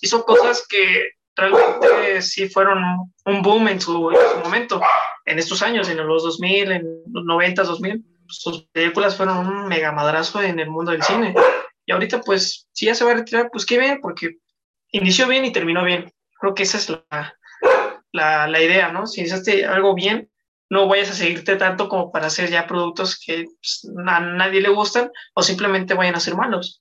hizo cosas que realmente sí fueron un boom en su, momento, en estos años, en los 2000, en los 90, 2000. Sus películas fueron un mega madrazo en el mundo del cine. Y ahorita, pues, si ya se va a retirar, pues qué bien, porque inició bien y terminó bien. Creo que esa es la, la, la idea, ¿no? Si hiciste algo bien, no vayas a seguirte tanto como para hacer ya productos que pues, a nadie le gustan o simplemente vayan a ser malos.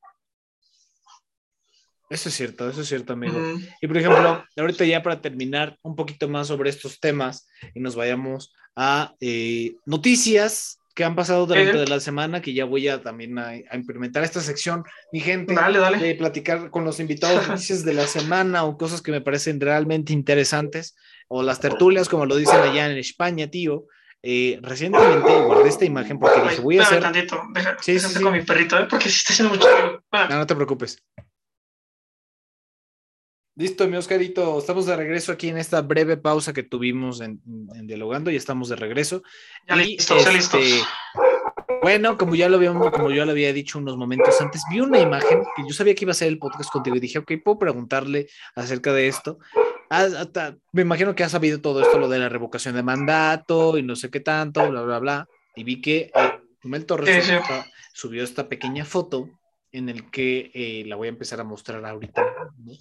Eso es cierto, eso es cierto, amigo. Y por ejemplo, ahorita ya para terminar un poquito más sobre estos temas y nos vayamos a eh, noticias que han pasado durante la semana, que ya voy a también a, implementar esta sección, mi gente, dale, dale. de platicar con los invitados noticias de la semana o cosas que me parecen realmente interesantes, o las tertulias, como lo dicen allá en España, tío. Eh, recientemente guardé esta imagen porque dije, voy a hacer... Tantito, sí, sí, con mi perrito, ¿eh? porque si está haciendo mucho... No, no te preocupes. Listo, mi Oscarito, estamos de regreso aquí en esta breve pausa que tuvimos en, dialogando y estamos de regreso. Ya y, listos, este, Bueno, como ya lo habíamos, como yo lo había dicho unos momentos antes, vi una imagen que yo sabía que iba a ser el podcast contigo y dije, ok, puedo preguntarle acerca de esto. Ah, me imagino que has sabido todo esto, lo de la revocación de mandato y no sé qué tanto, bla, bla, bla. Y vi que eh, Mel Torres subió esta pequeña foto en el que eh, la voy a empezar a mostrar ahorita. ¿no?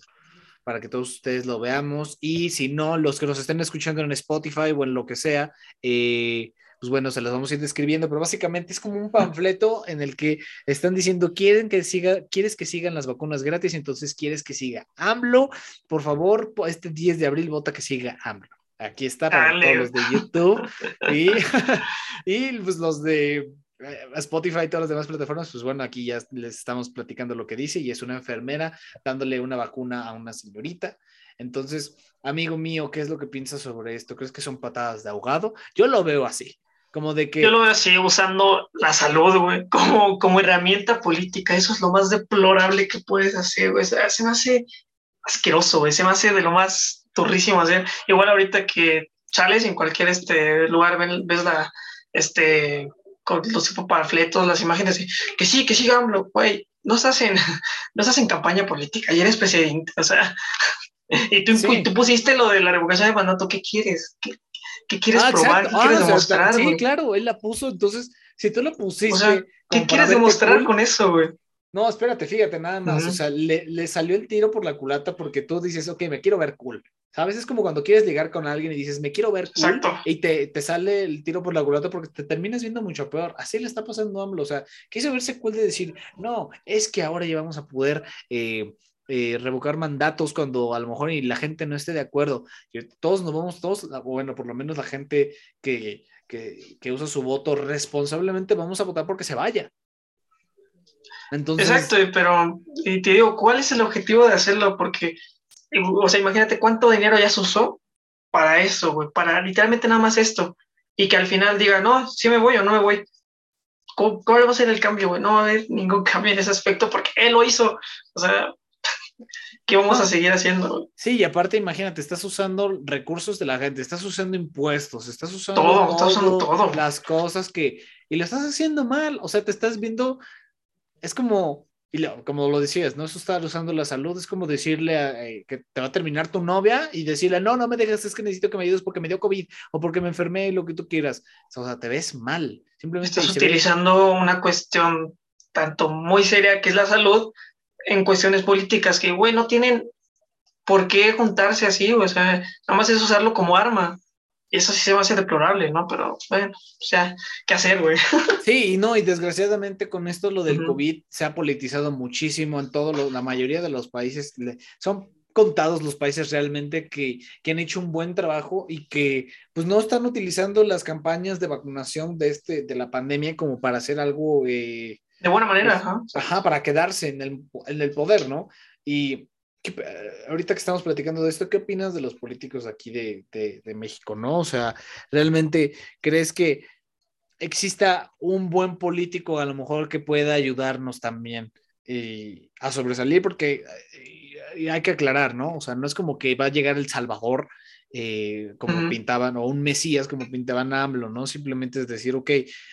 Para que todos ustedes lo veamos. Y si no, los que nos estén escuchando en Spotify o en lo que sea, eh, pues bueno, se los vamos a ir describiendo, pero básicamente es como un panfleto en el que están diciendo, quieren que siga, quieres que sigan las vacunas gratis, entonces quieres que siga AMLO, por favor, este 10 de abril vota que siga AMLO. Aquí está para todos los de YouTube y, y pues los de Spotify y todas las demás plataformas, pues bueno, aquí ya les estamos platicando lo que dice y es una enfermera dándole una vacuna a una señorita. Entonces, amigo mío, ¿qué es lo que piensas sobre esto? ¿Crees que son patadas de ahogado? Yo lo veo así, como de que... Yo lo veo así, usando la salud, güey, como, como herramienta política. Eso es lo más deplorable que puedes hacer, güey. Se me hace asqueroso, güey. Se me hace de lo más turrísimo hacer. Igual ahorita que chales en cualquier este lugar ves la, este, con los tipo panfletos, las imágenes, que sí, que sí, AMLO, güey, no estás en, no estás en campaña política y eres presidente, o sea, y tú, tú, pusiste lo de la revocación de mandato, ¿qué quieres? ¿Qué, qué quieres ah, probar? ¿Qué quieres ah, demostrar? sí, claro, él la puso, entonces, si tú lo pusiste. ¿qué quieres demostrar con eso, güey? No, espérate, fíjate, nada más. O sea, le, le, salió el tiro por la culata porque tú dices, ok, me quiero ver cool. ¿Sabes? Es como cuando quieres ligar con alguien y dices, me quiero ver cool. Y te, te, sale el tiro por la culata porque te terminas viendo mucho peor. Así le está pasando a AMLO. O sea, quiso verse cool de decir, no, es que ahora ya vamos a poder. Eh, eh, revocar mandatos cuando a lo mejor y la gente no esté de acuerdo. Todos nos vamos, todos, bueno, por lo menos la gente que, que, que usa su voto responsablemente, vamos a votar porque se vaya. Exacto, pero y te digo, ¿cuál es el objetivo de hacerlo? Porque o sea, imagínate cuánto dinero ya se usó para eso, güey, para literalmente nada más esto. Y que al final diga, no, sí me voy o no me voy. ¿Cuál va a ser el cambio, güey? No va a haber ningún cambio en ese aspecto porque él lo hizo. O sea, ¿qué vamos a seguir haciendo? Sí, y aparte, imagínate, estás usando recursos de la gente, estás usando impuestos, estás usando todo, estás usando todo. las cosas que, y lo estás haciendo mal, o sea, te estás viendo, es como, y como lo decías, ¿no? Eso estar usando la salud, es como decirle eh, que te va a terminar tu novia y decirle, no, no me dejes, es que necesito que me ayudes porque me dio COVID o porque me enfermé, lo que tú quieras. O sea, te ves mal. Simplemente estás utilizando una cuestión tanto muy seria que es la salud en cuestiones políticas que, güey, no tienen por qué juntarse así, o sea, nada más es usarlo como arma. Y eso sí se va a hacer deplorable, ¿no? Pero bueno, o sea, ¿qué hacer, güey? Sí, y no, y desgraciadamente con esto lo del COVID se ha politizado muchísimo en todo, lo, la mayoría de los países. Son contados los países realmente que, que, han hecho un buen trabajo y que pues no están utilizando las campañas de vacunación de, este, de la pandemia como para hacer algo... Eh, de buena manera, pues, ajá. Ajá, para quedarse en el, en el poder, ¿no? Y ahorita que estamos platicando de esto, ¿qué opinas de los políticos aquí de, de, México, no? O sea, ¿realmente crees que exista un buen político a lo mejor que pueda ayudarnos también eh, a sobresalir? Porque eh, hay que aclarar, ¿no? O sea, no es como que va a llegar el Salvador. Eh, como pintaban, o un Mesías como pintaban a AMLO, ¿no? Simplemente es decir, ok,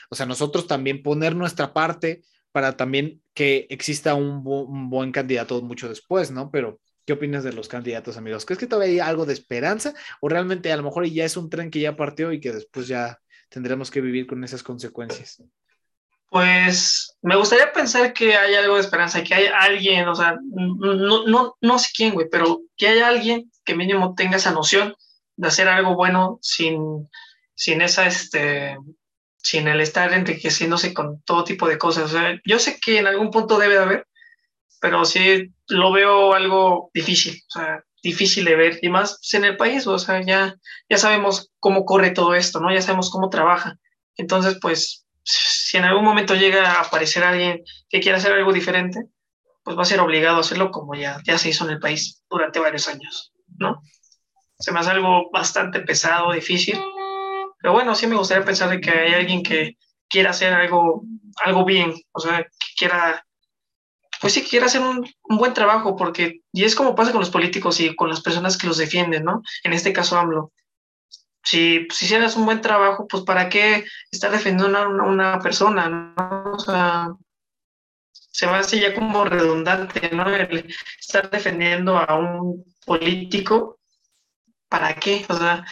o sea, nosotros también poner nuestra parte, para también que exista un, buen candidato mucho después, ¿no? Pero, ¿qué opinas de los candidatos, amigos? ¿Crees que todavía hay algo de esperanza o realmente a lo mejor ya es un tren que ya partió y que después ya tendremos que vivir con esas consecuencias? Pues me gustaría pensar que hay algo de esperanza, que hay alguien, o sea, no, no, no sé quién, güey, pero que hay alguien que mínimo tenga esa noción de hacer algo bueno sin, sin esa, este, sin el estar enriqueciéndose con todo tipo de cosas. yo sé que en algún punto debe de haber, pero sí lo veo algo difícil, o sea, difícil de ver, y más en el país, o sea, ya, ya sabemos cómo corre todo esto, ¿no? Ya sabemos cómo trabaja. Entonces, pues, si en algún momento llega a aparecer alguien que quiera hacer algo diferente, pues va a ser obligado a hacerlo como ya, ya se hizo en el país durante varios años, ¿no? Se me hace algo bastante pesado, difícil, pero bueno, sí me gustaría pensar que hay alguien que quiera hacer algo, algo bien, o sea, que quiera, pues sí, que quiera hacer un, un, buen trabajo, porque, y es como pasa con los políticos y con las personas que los defienden, ¿no? En este caso AMLO. Si, si hicieras un buen trabajo, pues ¿para qué estar defendiendo a una, una, persona, ¿no? O sea, se va a hacer ya como redundante, ¿no? El estar defendiendo a un político, ¿para qué? O sea,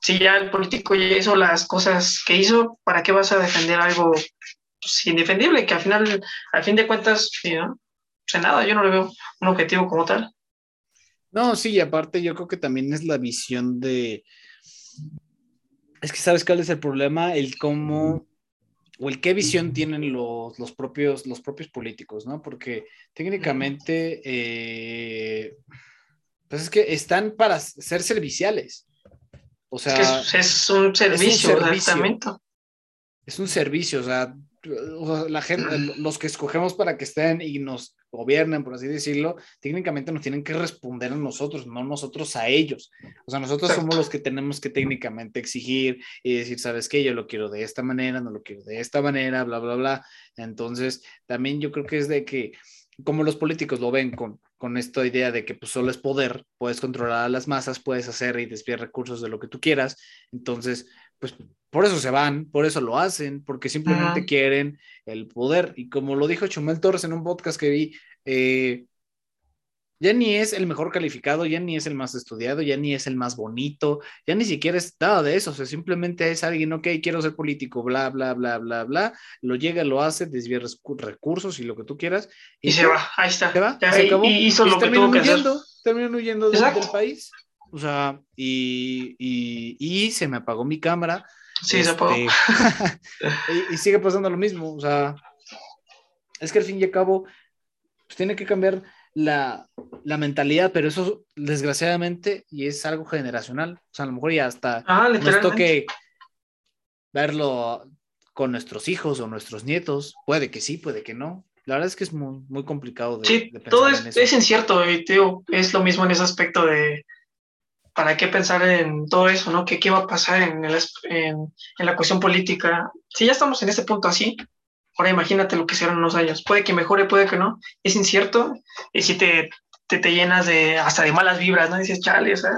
si ya el político ya hizo las cosas que hizo, ¿para qué vas a defender algo pues, indefendible? Que al final, al fin de cuentas, ¿no? Pues, nada, yo no le veo un objetivo como tal. No, sí, y aparte yo creo que también es la visión de... Es que sabes cuál es el problema, el cómo o el qué visión tienen los, los, propios, los propios políticos, ¿no? Porque técnicamente, eh, pues es que están para ser serviciales. O sea, es, un servicio, es Es un servicio, o sea, la gente, los que escogemos para que estén y nos gobiernen, por así decirlo, técnicamente nos tienen que responder a nosotros, no nosotros a ellos. O sea, nosotros somos los que tenemos que técnicamente exigir y decir, ¿sabes qué? Yo lo quiero de esta manera, no lo quiero de esta manera, bla, bla, bla. Entonces, también yo creo que es de que, como los políticos lo ven con, con esta idea de que pues solo es poder, puedes controlar a las masas, puedes hacer y desviar recursos de lo que tú quieras. Entonces, pues por eso se van, por eso lo hacen, porque simplemente quieren el poder. Y como lo dijo Chumel Torres en un podcast que vi, eh, ya ni es el mejor calificado, ya ni es el más estudiado, ya ni es el más bonito, ya ni siquiera es nada de eso, o sea, simplemente es alguien, ok, quiero ser político, bla, bla, bla, bla, bla, lo llega, lo hace, desvía recursos y lo que tú quieras. Y, se va, ahí está. Se va, ya se acabó. Y hizo lo que tuvo que huyendo, hacer. Terminan huyendo del país. O sea, y, y, y, se me apagó mi cámara. Sí, se apagó. Este, y, y sigue pasando lo mismo, o sea, es que al fin y al cabo, pues tiene que cambiar la, la, mentalidad, pero eso desgraciadamente, y es algo generacional, o sea, a lo mejor ya hasta ah, nos toque verlo con nuestros hijos o nuestros nietos, puede que sí, puede que no. la verdad es que es muy, muy complicado de, sí, todo es, es incierto y es lo mismo en ese aspecto de para qué pensar en todo eso, ¿no? ¿Qué, qué va a pasar en, el, en, en, la cuestión política? Si ya estamos en ese punto así, ahora imagínate lo que serán unos años. Puede que mejore, puede que no. Es incierto y si te, te, te llenas de hasta de malas vibras, ¿no? dices, chale, o sea,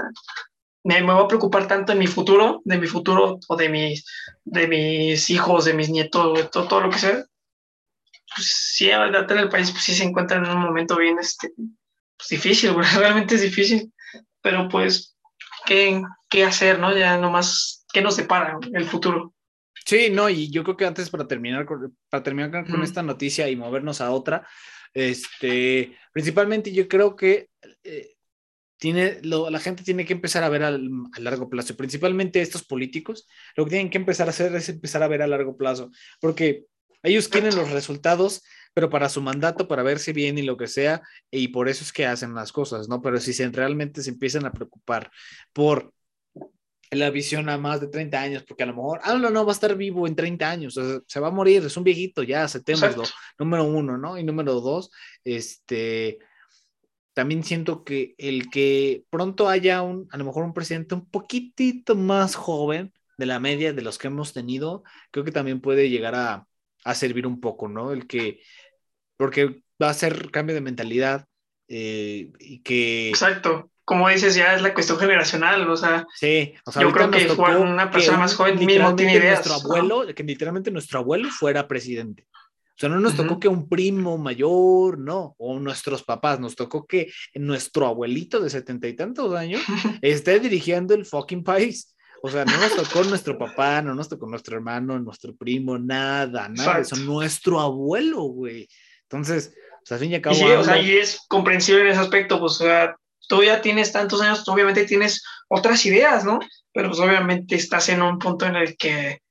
me, me voy a preocupar tanto en mi futuro, de mi futuro o de mis, de mis hijos, de mis nietos, de todo, todo lo que sea. Pues sí, ahorita en el país pues sí se encuentra en un momento bien este, pues, difícil, realmente es difícil, pero pues, ¿qué, ¿qué hacer, no? Ya nomás, ¿qué nos separa el futuro? Sí, no, y yo creo que antes para terminar con, para terminar con, esta noticia y movernos a otra, este, principalmente yo creo que eh, tiene, la gente tiene que empezar a ver a largo plazo, principalmente estos políticos, lo que tienen que empezar a hacer es empezar a ver a largo plazo, porque ellos quieren los resultados, pero para su mandato, para verse bien y lo que sea, y por eso es que hacen las cosas, ¿no? Pero si se, realmente se empiezan a preocupar por la visión a más de 30 años, porque a lo mejor, ah, no, no, va a estar vivo en 30 años, se va a morir, es un viejito, ya, aceptémoslo, número uno, ¿no? Y número dos, este, también siento que el que pronto haya un, a lo mejor un presidente un poquitito más joven de la media de los que hemos tenido, creo que también puede llegar a, a servir un poco, ¿no? El que, porque va a ser cambio de mentalidad eh, y que... Exacto como dices, ya es la cuestión generacional, o sea, sí, o sea yo creo que una persona más joven mismo tiene ideas. Nuestro abuelo, que literalmente nuestro abuelo fuera presidente. O sea, no nos tocó que un primo mayor, no, o nuestros papás, nos tocó que nuestro abuelito de setenta y tantos años esté dirigiendo el fucking país. O sea, no nos tocó nuestro papá, no nos tocó nuestro hermano, nuestro primo, nada, nada eso, nuestro abuelo, güey. Entonces, o sea, al fin y al cabo. sí, o sea, y es comprensible en ese aspecto, pues, o sea, tú ya tienes tantos años, obviamente tienes otras ideas, ¿no? Pero pues obviamente estás en un punto en el que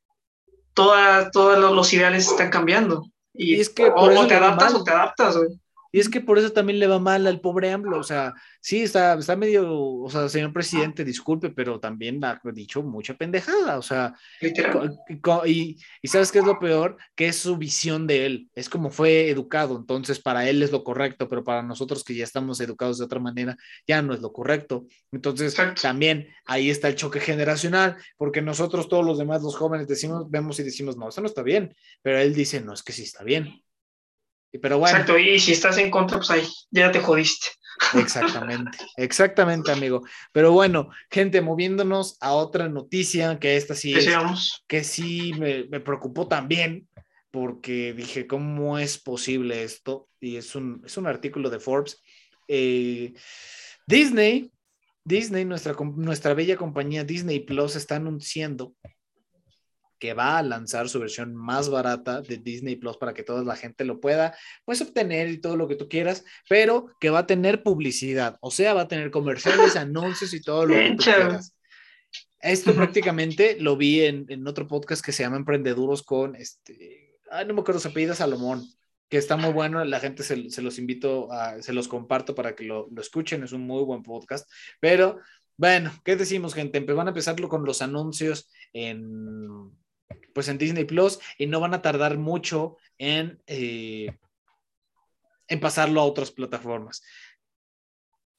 todas, todos los ideales están cambiando. Y, es que o, te adaptas o te adaptas, güey. Y es que por eso también le va mal al pobre AMLO, o sea, sí, está, está medio, o sea, señor presidente, disculpe, pero también ha dicho mucha pendejada, o sea, y, y, sabes qué es lo peor, que es su visión de él, es como fue educado, entonces para él es lo correcto, pero para nosotros que ya estamos educados de otra manera, ya no es lo correcto. Entonces, también ahí está el choque generacional, porque nosotros todos los demás, los jóvenes, decimos, vemos y decimos, no, eso no está bien, pero él dice, no, es que sí está bien. Pero bueno. Exacto, y si estás en contra, pues ahí ya te jodiste. Exactamente, exactamente, amigo. Pero bueno, gente, moviéndonos a otra noticia, que esta sí es, que sí me, preocupó también, porque dije, ¿cómo es posible esto? Y es un, es un artículo de Forbes. Eh, Disney, Disney, nuestra, nuestra bella compañía Disney Plus está anunciando que va a lanzar su versión más barata de Disney Plus para que toda la gente lo pueda pues obtener y todo lo que tú quieras, pero que va a tener publicidad, o sea, va a tener comerciales, anuncios y todo lo que tú quieras. Esto prácticamente lo vi en, en, otro podcast que se llama Emprendeduros con este, ay, no me acuerdo su apellido Salomón, que está muy bueno, la gente se, se los invito a, se los comparto para que lo, lo, escuchen, es un muy buen podcast, pero bueno, ¿qué decimos, gente? Van a empezarlo con los anuncios en pues en Disney Plus y no van a tardar mucho en, eh, en pasarlo a otras plataformas.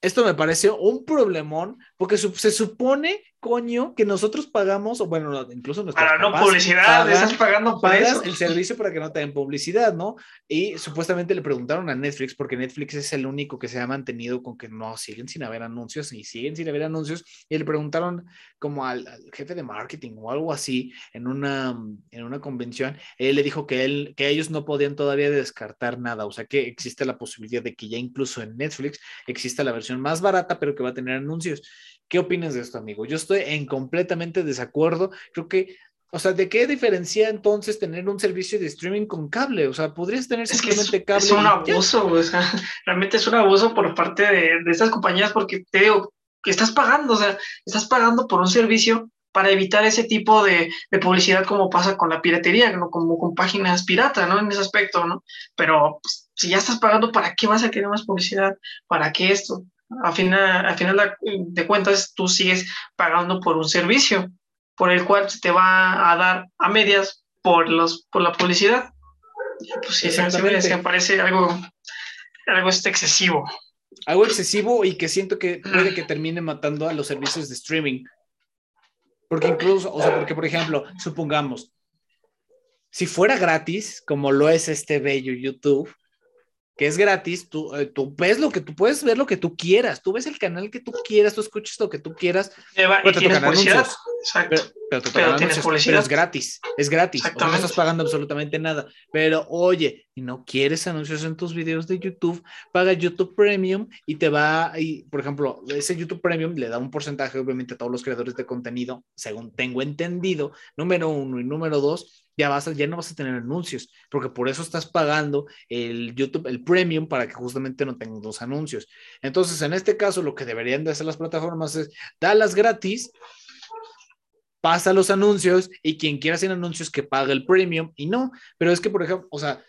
Esto me pareció un problemón porque se supone coño, que nosotros pagamos, o bueno, incluso Para no publicidad, estás pagando el servicio para que no te den publicidad, ¿no? Y supuestamente le preguntaron a Netflix, porque Netflix es el único que se ha mantenido con que no siguen sin haber anuncios y siguen sin haber anuncios, y le preguntaron como al, jefe de marketing o algo así en una, en una convención, él le dijo que, él, que ellos no podían todavía descartar nada, o sea que existe la posibilidad de que ya incluso en Netflix exista la versión más barata, pero que va a tener anuncios. ¿Qué opinas de esto, amigo? Yo estoy en completamente desacuerdo. Creo que, o sea, ¿de qué diferencia entonces tener un servicio de streaming con cable? O sea, podrías tener simplemente cable. Es un abuso, o sea, realmente es un abuso por parte de, de estas compañías porque te digo que estás pagando, o sea, estás pagando por un servicio para evitar ese tipo de, de, publicidad como pasa con la piratería, ¿no? como con páginas pirata, ¿no? En ese aspecto, ¿no? Pero pues, si ya estás pagando, ¿para qué vas a querer más publicidad? ¿Para qué esto? A final, a final de cuentas tú sigues pagando por un servicio por el cual se te va a dar a medias por, los, por la publicidad. Pues sí, se parece algo, algo este excesivo. Algo excesivo y que siento que puede que termine matando a los servicios de streaming. Porque incluso, o sea, porque por ejemplo, supongamos, si fuera gratis, como lo es este bello YouTube, que es gratis, tú, eh, tú ves lo que tú puedes ver lo que tú quieras, tú ves el canal que tú quieras, tú escuchas lo que tú quieras. pero te anuncios. Pero, te pero es gratis, es gratis, no estás pagando absolutamente nada. Pero oye, y no quieres anuncios en tus videos de YouTube, paga YouTube Premium y te va, y por ejemplo, ese YouTube Premium le da un porcentaje obviamente a todos los creadores de contenido, según tengo entendido, número uno y número dos, ya, vas ya no vas a tener anuncios, porque por eso estás pagando el YouTube, el premium, para que justamente no tengas los anuncios. Entonces, en este caso, lo que deberían de hacer las plataformas es darlas gratis, pasa los anuncios y quien quiera hacer anuncios que pague el premium y no, pero es que, por ejemplo, o sea,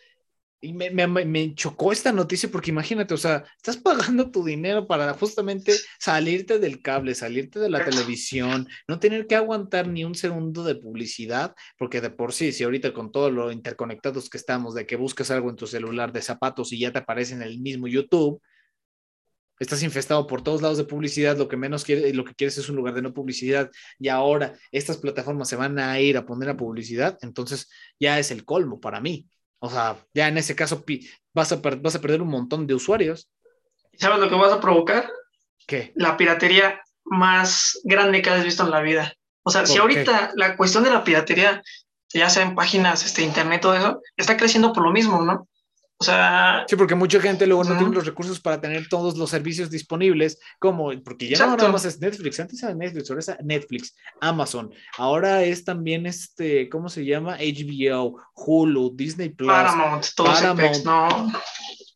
y me, me, me, chocó esta noticia porque imagínate, o sea, estás pagando tu dinero para justamente salirte del cable, salirte de la televisión, no tener que aguantar ni un segundo de publicidad, porque de por sí, si ahorita con todo lo interconectados que estamos, de que buscas algo en tu celular de zapatos y ya te aparece en el mismo YouTube, estás infestado por todos lados de publicidad, lo que menos quieres, lo que quieres es un lugar de no publicidad, y ahora estas plataformas se van a ir a poner a publicidad, entonces ya es el colmo para mí. O sea, ya en ese caso vas a, vas a perder un montón de usuarios. ¿Sabes lo que vas a provocar? ¿Qué? La piratería más grande que has visto en la vida. O sea, si ahorita la cuestión de la piratería, ya sea en páginas, este, internet, todo eso, está creciendo por lo mismo, ¿no? O sea. Sí, porque mucha gente luego no tiene los recursos para tener todos los servicios disponibles, como, porque ya no nada más es Netflix, antes era Netflix, ahora es Netflix, Amazon, ahora es también este, ¿cómo se llama? HBO, Hulu, Disney Plus. Paramount, todos Paramount. no.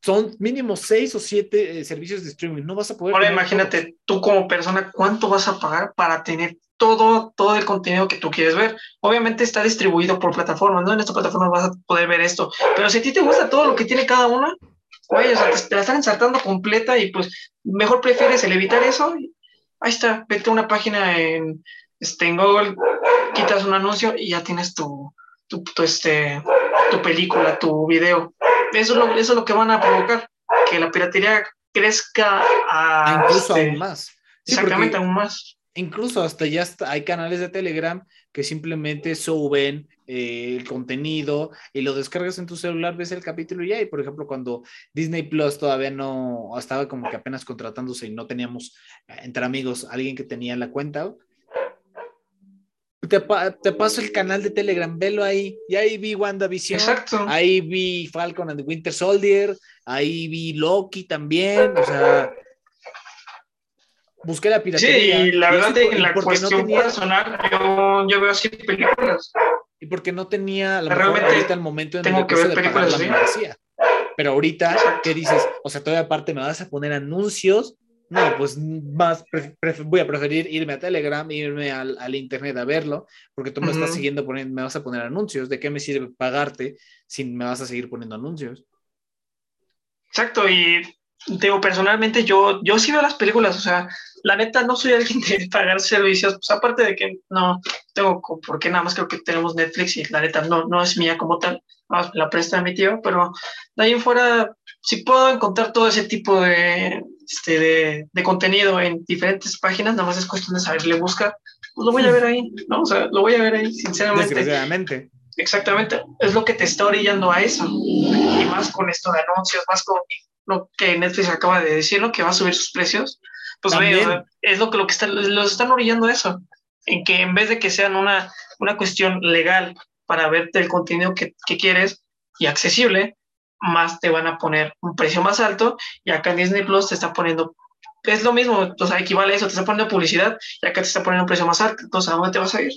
Son mínimo seis o siete eh, servicios de streaming, no vas a poder. Ahora imagínate, tú como persona, ¿cuánto vas a pagar para tener todo, todo el contenido que tú quieres ver. Obviamente está distribuido por plataformas, ¿no? En esta plataforma vas a poder ver esto. Pero si a ti te gusta todo lo que tiene cada una, oye, o sea, te, la están ensartando completa y pues mejor prefieres el evitar eso. Ahí está, vete a una página en, este, en Google, quitas un anuncio y ya tienes tu, tu, este, tu película, tu video. Eso es, lo, eso es lo que van a provocar, que la piratería crezca a, incluso este, aún más. exactamente, aún más incluso hasta ya hay canales de Telegram que simplemente suben eh, el contenido y lo descargas en tu celular, ves el capítulo y ya. Y por ejemplo, cuando Disney Plus todavía no estaba como que apenas contratándose y no teníamos eh, entre amigos alguien que tenía la cuenta, te, te, paso el canal de Telegram, velo ahí. Y ahí vi WandaVision. Exacto. Ahí vi Falcon and the Winter Soldier. Ahí vi Loki también. O sea, busqué la piratería. Sí, y la verdad, en la cuestión personal, yo, yo, veo así películas. Y porque no tenía, la realmente ahorita el momento en tengo el que, ver películas la Pero ahorita, ¿qué dices? O sea, todavía aparte me vas a poner anuncios. No, pues más voy a preferir irme a Telegram, irme al, al internet a verlo, porque tú me estás siguiendo poniendo, me vas a poner anuncios. ¿De qué me sirve pagarte si me vas a seguir poniendo anuncios? Exacto, y digo, personalmente yo, yo sí veo las películas, o sea, la neta no soy alguien de pagar servicios, pues aparte de que no tengo, porque nada más creo que tenemos Netflix y la neta no, no es mía como tal, la presta mi tío, pero de ahí en fuera, si puedo encontrar todo ese tipo de, este, de, de, contenido en diferentes páginas, nada más es cuestión de saberle buscar, pues lo voy a ver ahí, ¿no? O sea, lo voy a ver ahí, sinceramente. Desgraciadamente. Exactamente, es lo que te está orillando a eso. Y más con esto de anuncios, más con lo que Netflix acaba de decir, ¿no? Que va a subir sus precios pues es lo que, lo que los están orillando eso, en que en vez de que sean una, una cuestión legal para verte el contenido que, que quieres y accesible, más te van a poner un precio más alto y acá en Disney Plus te está poniendo es lo mismo, o sea, equivale a eso, te está poniendo publicidad y acá te está poniendo un precio más alto, entonces ¿a dónde te vas a ir?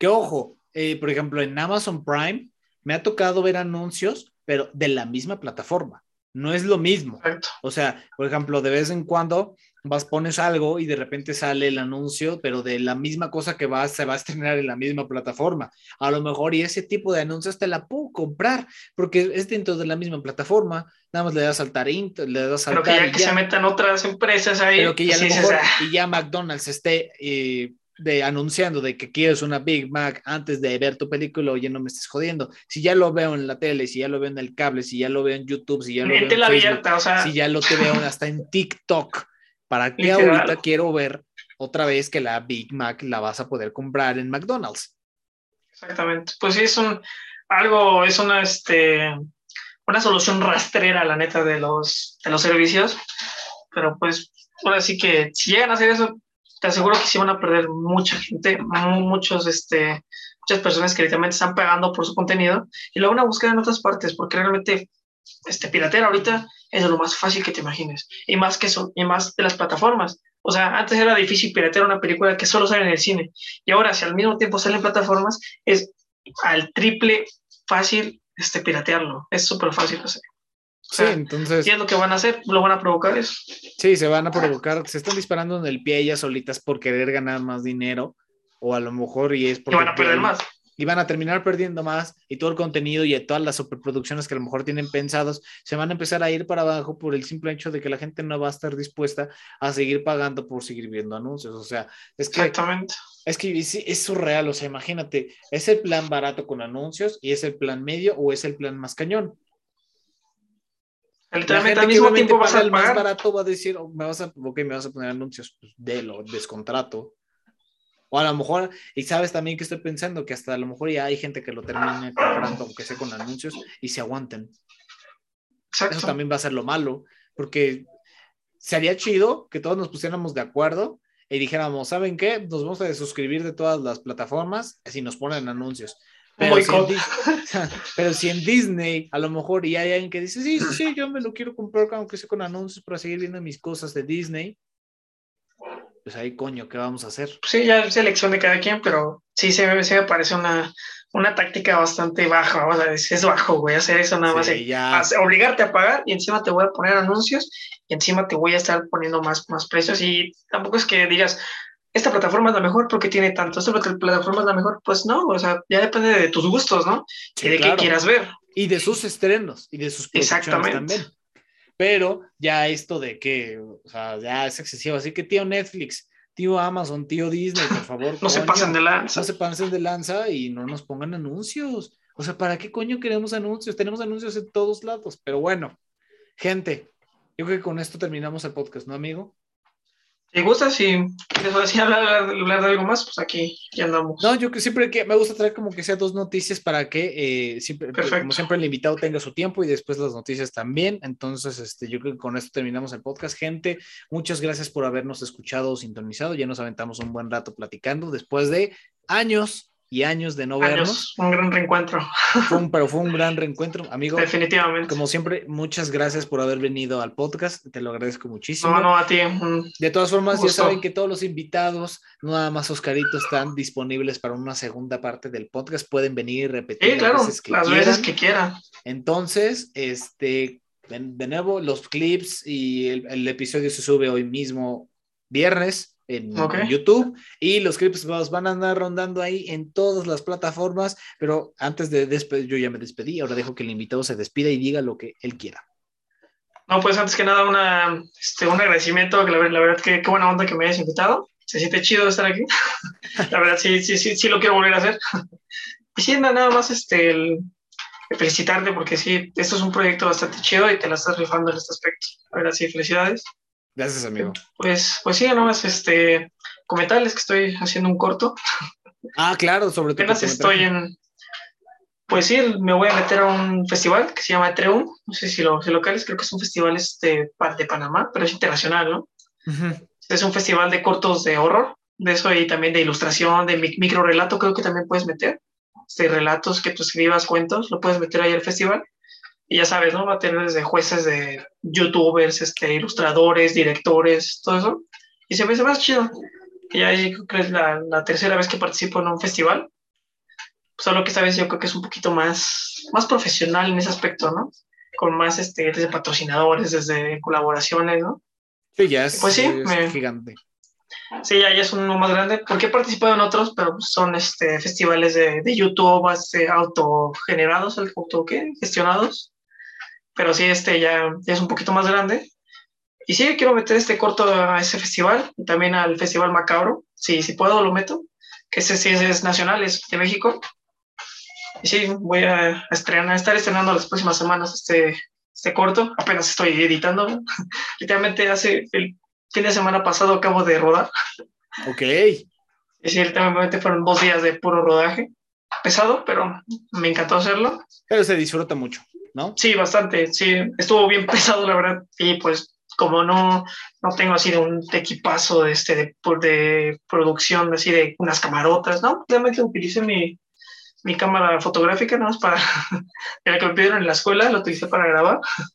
Que ojo, eh, por ejemplo, en Amazon Prime me ha tocado ver anuncios, pero de la misma plataforma, no es lo mismo. O sea, por ejemplo, de vez en cuando vas, pones algo y de repente sale el anuncio, pero de la misma cosa que va, se va a estrenar en la misma plataforma. A lo mejor, y ese tipo de anuncios te la puedo comprar, porque es dentro de la misma plataforma, nada más le das saltar, le das saltar. Pero que ya que se metan otras empresas ahí. Pero que ya, a lo mejor, y ya McDonald's esté... Eh, de anunciando de que quieres una Big Mac antes de ver tu película, oye, no me estés jodiendo. Si ya lo veo en la tele, si ya lo veo en el cable, si ya lo veo en YouTube, si ya lo veo en Facebook, abierta, o sea... si ya lo te veo hasta en TikTok, ¿para qué ahorita quiero ver otra vez que la Big Mac la vas a poder comprar en McDonald's? Exactamente. Pues sí, es un algo, es una, este, una solución rastrera, la neta, de los, de los servicios. Pero pues, ahora sí que si llegan a hacer eso, te aseguro que sí van a perder mucha gente, muchos, este, muchas personas que literalmente están pagando por su contenido y lo van a buscar en otras partes, porque realmente este piratear ahorita es lo más fácil que te imagines. Y más que eso, y más de las plataformas. O sea, antes era difícil piratear una película que solo sale en el cine. Y ahora, si al mismo tiempo salen plataformas, es al triple fácil este, piratearlo. Es súper fácil hacer. Sí, entonces. ¿Qué es lo que van a hacer? ¿Lo van a provocar eso? Sí, se van a provocar, se están disparando en el pie ellas solitas por querer ganar más dinero, o a lo mejor y es porque... Y van a perder más. Y van a terminar perdiendo más, y todo el contenido y todas las superproducciones que a lo mejor tienen pensados se van a empezar a ir para abajo por el simple hecho de que la gente no va a estar dispuesta a seguir pagando por seguir viendo anuncios. O sea, es que. Exactamente. Es que es surreal, o sea, imagínate, ¿es el plan barato con anuncios y es el plan medio o es el plan más cañón? Literalmente al mismo tiempo vas a el más barato va a decir, oh, me vas a, ok, me vas a poner anuncios, pues lo descontrato. O a lo mejor, y sabes también que estoy pensando que hasta a lo mejor ya hay gente que lo termine comprando, aunque sea con anuncios, y se aguanten. Exacto. Eso también va a ser lo malo, porque sería chido que todos nos pusiéramos de acuerdo y dijéramos, ¿saben qué? Nos vamos a suscribir de todas las plataformas si nos ponen anuncios. Pero si, en, pero si, en, Disney a lo mejor y hay alguien que dice, sí, sí, sí, yo me lo quiero comprar aunque sea con anuncios para seguir viendo mis cosas de Disney, pues ahí coño, ¿qué vamos a hacer? Sí, ya es elección de cada quien, pero sí se me, se parece una, una táctica bastante baja, vamos a decir, es bajo, güey, hacer eso nada más, obligarte a pagar y encima te voy a poner anuncios y encima te voy a estar poniendo más, más precios y tampoco es que digas, esta plataforma es la mejor porque tiene tanto, esta plataforma es la mejor, pues no, o sea, ya depende de tus gustos, ¿no? y de qué quieras ver. Y de sus estrenos y de sus producciones también. Pero ya esto de que, o sea, ya es excesivo. Así que tío Netflix, tío Amazon, tío Disney, por favor. no se pasen de lanza. No se pasen de lanza y no nos pongan anuncios. O sea, ¿para qué coño queremos anuncios? Tenemos anuncios en todos lados. Pero bueno, gente, yo creo que con esto terminamos el podcast, ¿no, amigo? Si gustas, si quieres hablar, hablar, de algo más, pues aquí ya andamos. No, yo que siempre que me gusta traer como que sea dos noticias para que eh, siempre, como siempre el invitado tenga su tiempo y después las noticias también. Entonces, este, yo creo que con esto terminamos el podcast. Gente, muchas gracias por habernos escuchado o sintonizado. Ya nos aventamos un buen rato platicando después de años y años de no vernos. Un gran reencuentro. pero fue un gran reencuentro, amigo. Definitivamente. Como siempre, muchas gracias por haber venido al podcast. Te lo agradezco muchísimo. No, no, a ti. De todas formas, ya saben que todos los invitados, nada más Oscarito, están disponibles para una segunda parte del podcast. Pueden venir y repetir sí, claro, las veces que las quieran. Veces que quieran. Entonces, este, de, nuevo, los clips y el episodio se sube hoy mismo, viernes en, YouTube y los clips van a andar rondando ahí en todas las plataformas, pero antes de despedir, yo ya me despedí, ahora dejo que el invitado se despida y diga lo que él quiera. No, pues antes que nada una, este, un agradecimiento, la, la verdad que qué buena onda que me hayas invitado, se siente chido estar aquí, la verdad sí, sí, sí, sí lo quiero volver a hacer. Y sí, nada más este, el, felicitarte porque sí, esto es un proyecto bastante chido y te la estás rifando en este aspecto. La verdad sí, felicidades. Gracias, amigo. Pues, pues sí, nomás este, comentarles que estoy haciendo un corto. Ah, claro, sobre todo. Apenas estoy en. Pues sí, me voy a meter a un festival que se llama Treum. No sé si lo, si locales, creo que es un festival este, de Panamá, pero es internacional, ¿no? Es un festival de cortos de horror, de eso y también de ilustración, de micro relato, creo que también puedes meter. Este, relatos que tú escribas, cuentos, lo puedes meter ahí al festival. Y ya sabes, ¿no? Va a tener desde jueces de youtubers, este, ilustradores, directores, todo eso. Y se me hace más chido. Y ya creo que es la, la, tercera vez que participo en un festival. Solo que esta vez yo creo que es un poquito más, más profesional en ese aspecto, ¿no? Con más este, desde patrocinadores, desde colaboraciones, ¿no? Sí, ya es, pues sí, gigante. Sí, ya, ya, es uno más grande, porque he participado en otros, pero son este, festivales de, de YouTube, este, autogenerados, auto, ¿qué? gestionados pero sí, este ya, es un poquito más grande. Y sí, quiero meter este corto a ese festival, y también al Festival Macabro, si, si puedo lo meto, que ese sí es, nacional, es de México. Y sí, voy a estrenar, estar estrenando las próximas semanas este, este corto, apenas estoy editando. Literalmente hace el fin de semana pasado acabo de rodar. Ok. Y ciertamente fueron dos días de puro rodaje, pesado, pero me encantó hacerlo. Pero se disfruta mucho, ¿no? Sí, bastante, sí, estuvo bien pesado, la verdad, y pues como no, no tengo así de un equipazo de, este, de, de producción, así de unas camarotas, ¿no? Realmente utilicé mi, mi cámara fotográfica, ¿no? Es para, la que me pidieron en la escuela, lo utilicé para grabar.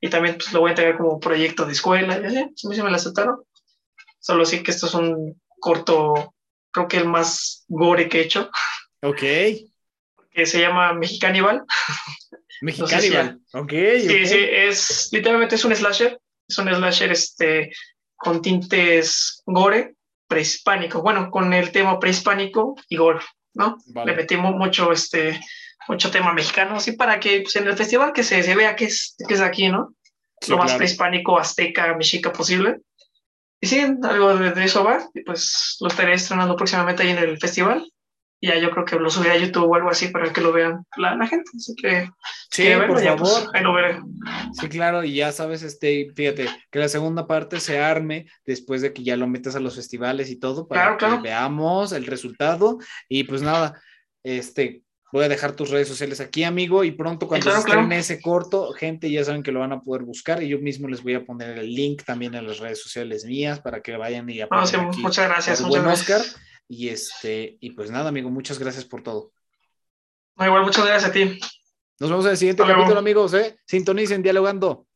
Y también pues, lo voy a entregar como proyecto de escuela, y así, sí me la aceptaron. Solo sí que esto es un corto, creo que el más gore que he hecho. Ok. Que se llama Mexicanival. Mexicanival, ok. Sí, sí, es literalmente es un slasher. Es un slasher este, con tintes gore prehispánico. Bueno, con el tema prehispánico y gore, ¿no? Le metimos mucho, este, mucho tema mexicano, así para que pues, en el festival que se, se vea que es, que es aquí, ¿no? Lo más prehispánico, azteca, mexica posible. Y sí, algo de, eso va. Y pues lo estaré estrenando próximamente ahí en el festival. Y ya yo creo que lo subiré a YouTube o algo así para que lo vean la, gente. Así que, sí, por pues, favor. ahí lo veré. Sí, claro, y ya sabes, este, fíjate, que la segunda parte se arme después de que ya lo metas a los festivales y todo, para que veamos el resultado. Y pues nada, este, Voy a dejar tus redes sociales aquí, amigo, y pronto cuando se estén ese corto, gente ya saben que lo van a poder buscar y yo mismo les voy a poner el link también en las redes sociales mías para que vayan y apoyen. muchas gracias, muchas Oscar. Y este, y pues nada, amigo, muchas gracias por todo. igual, muchas gracias a ti. Nos vemos en el siguiente capítulo, amigos, ¿eh? Sintonicen dialogando.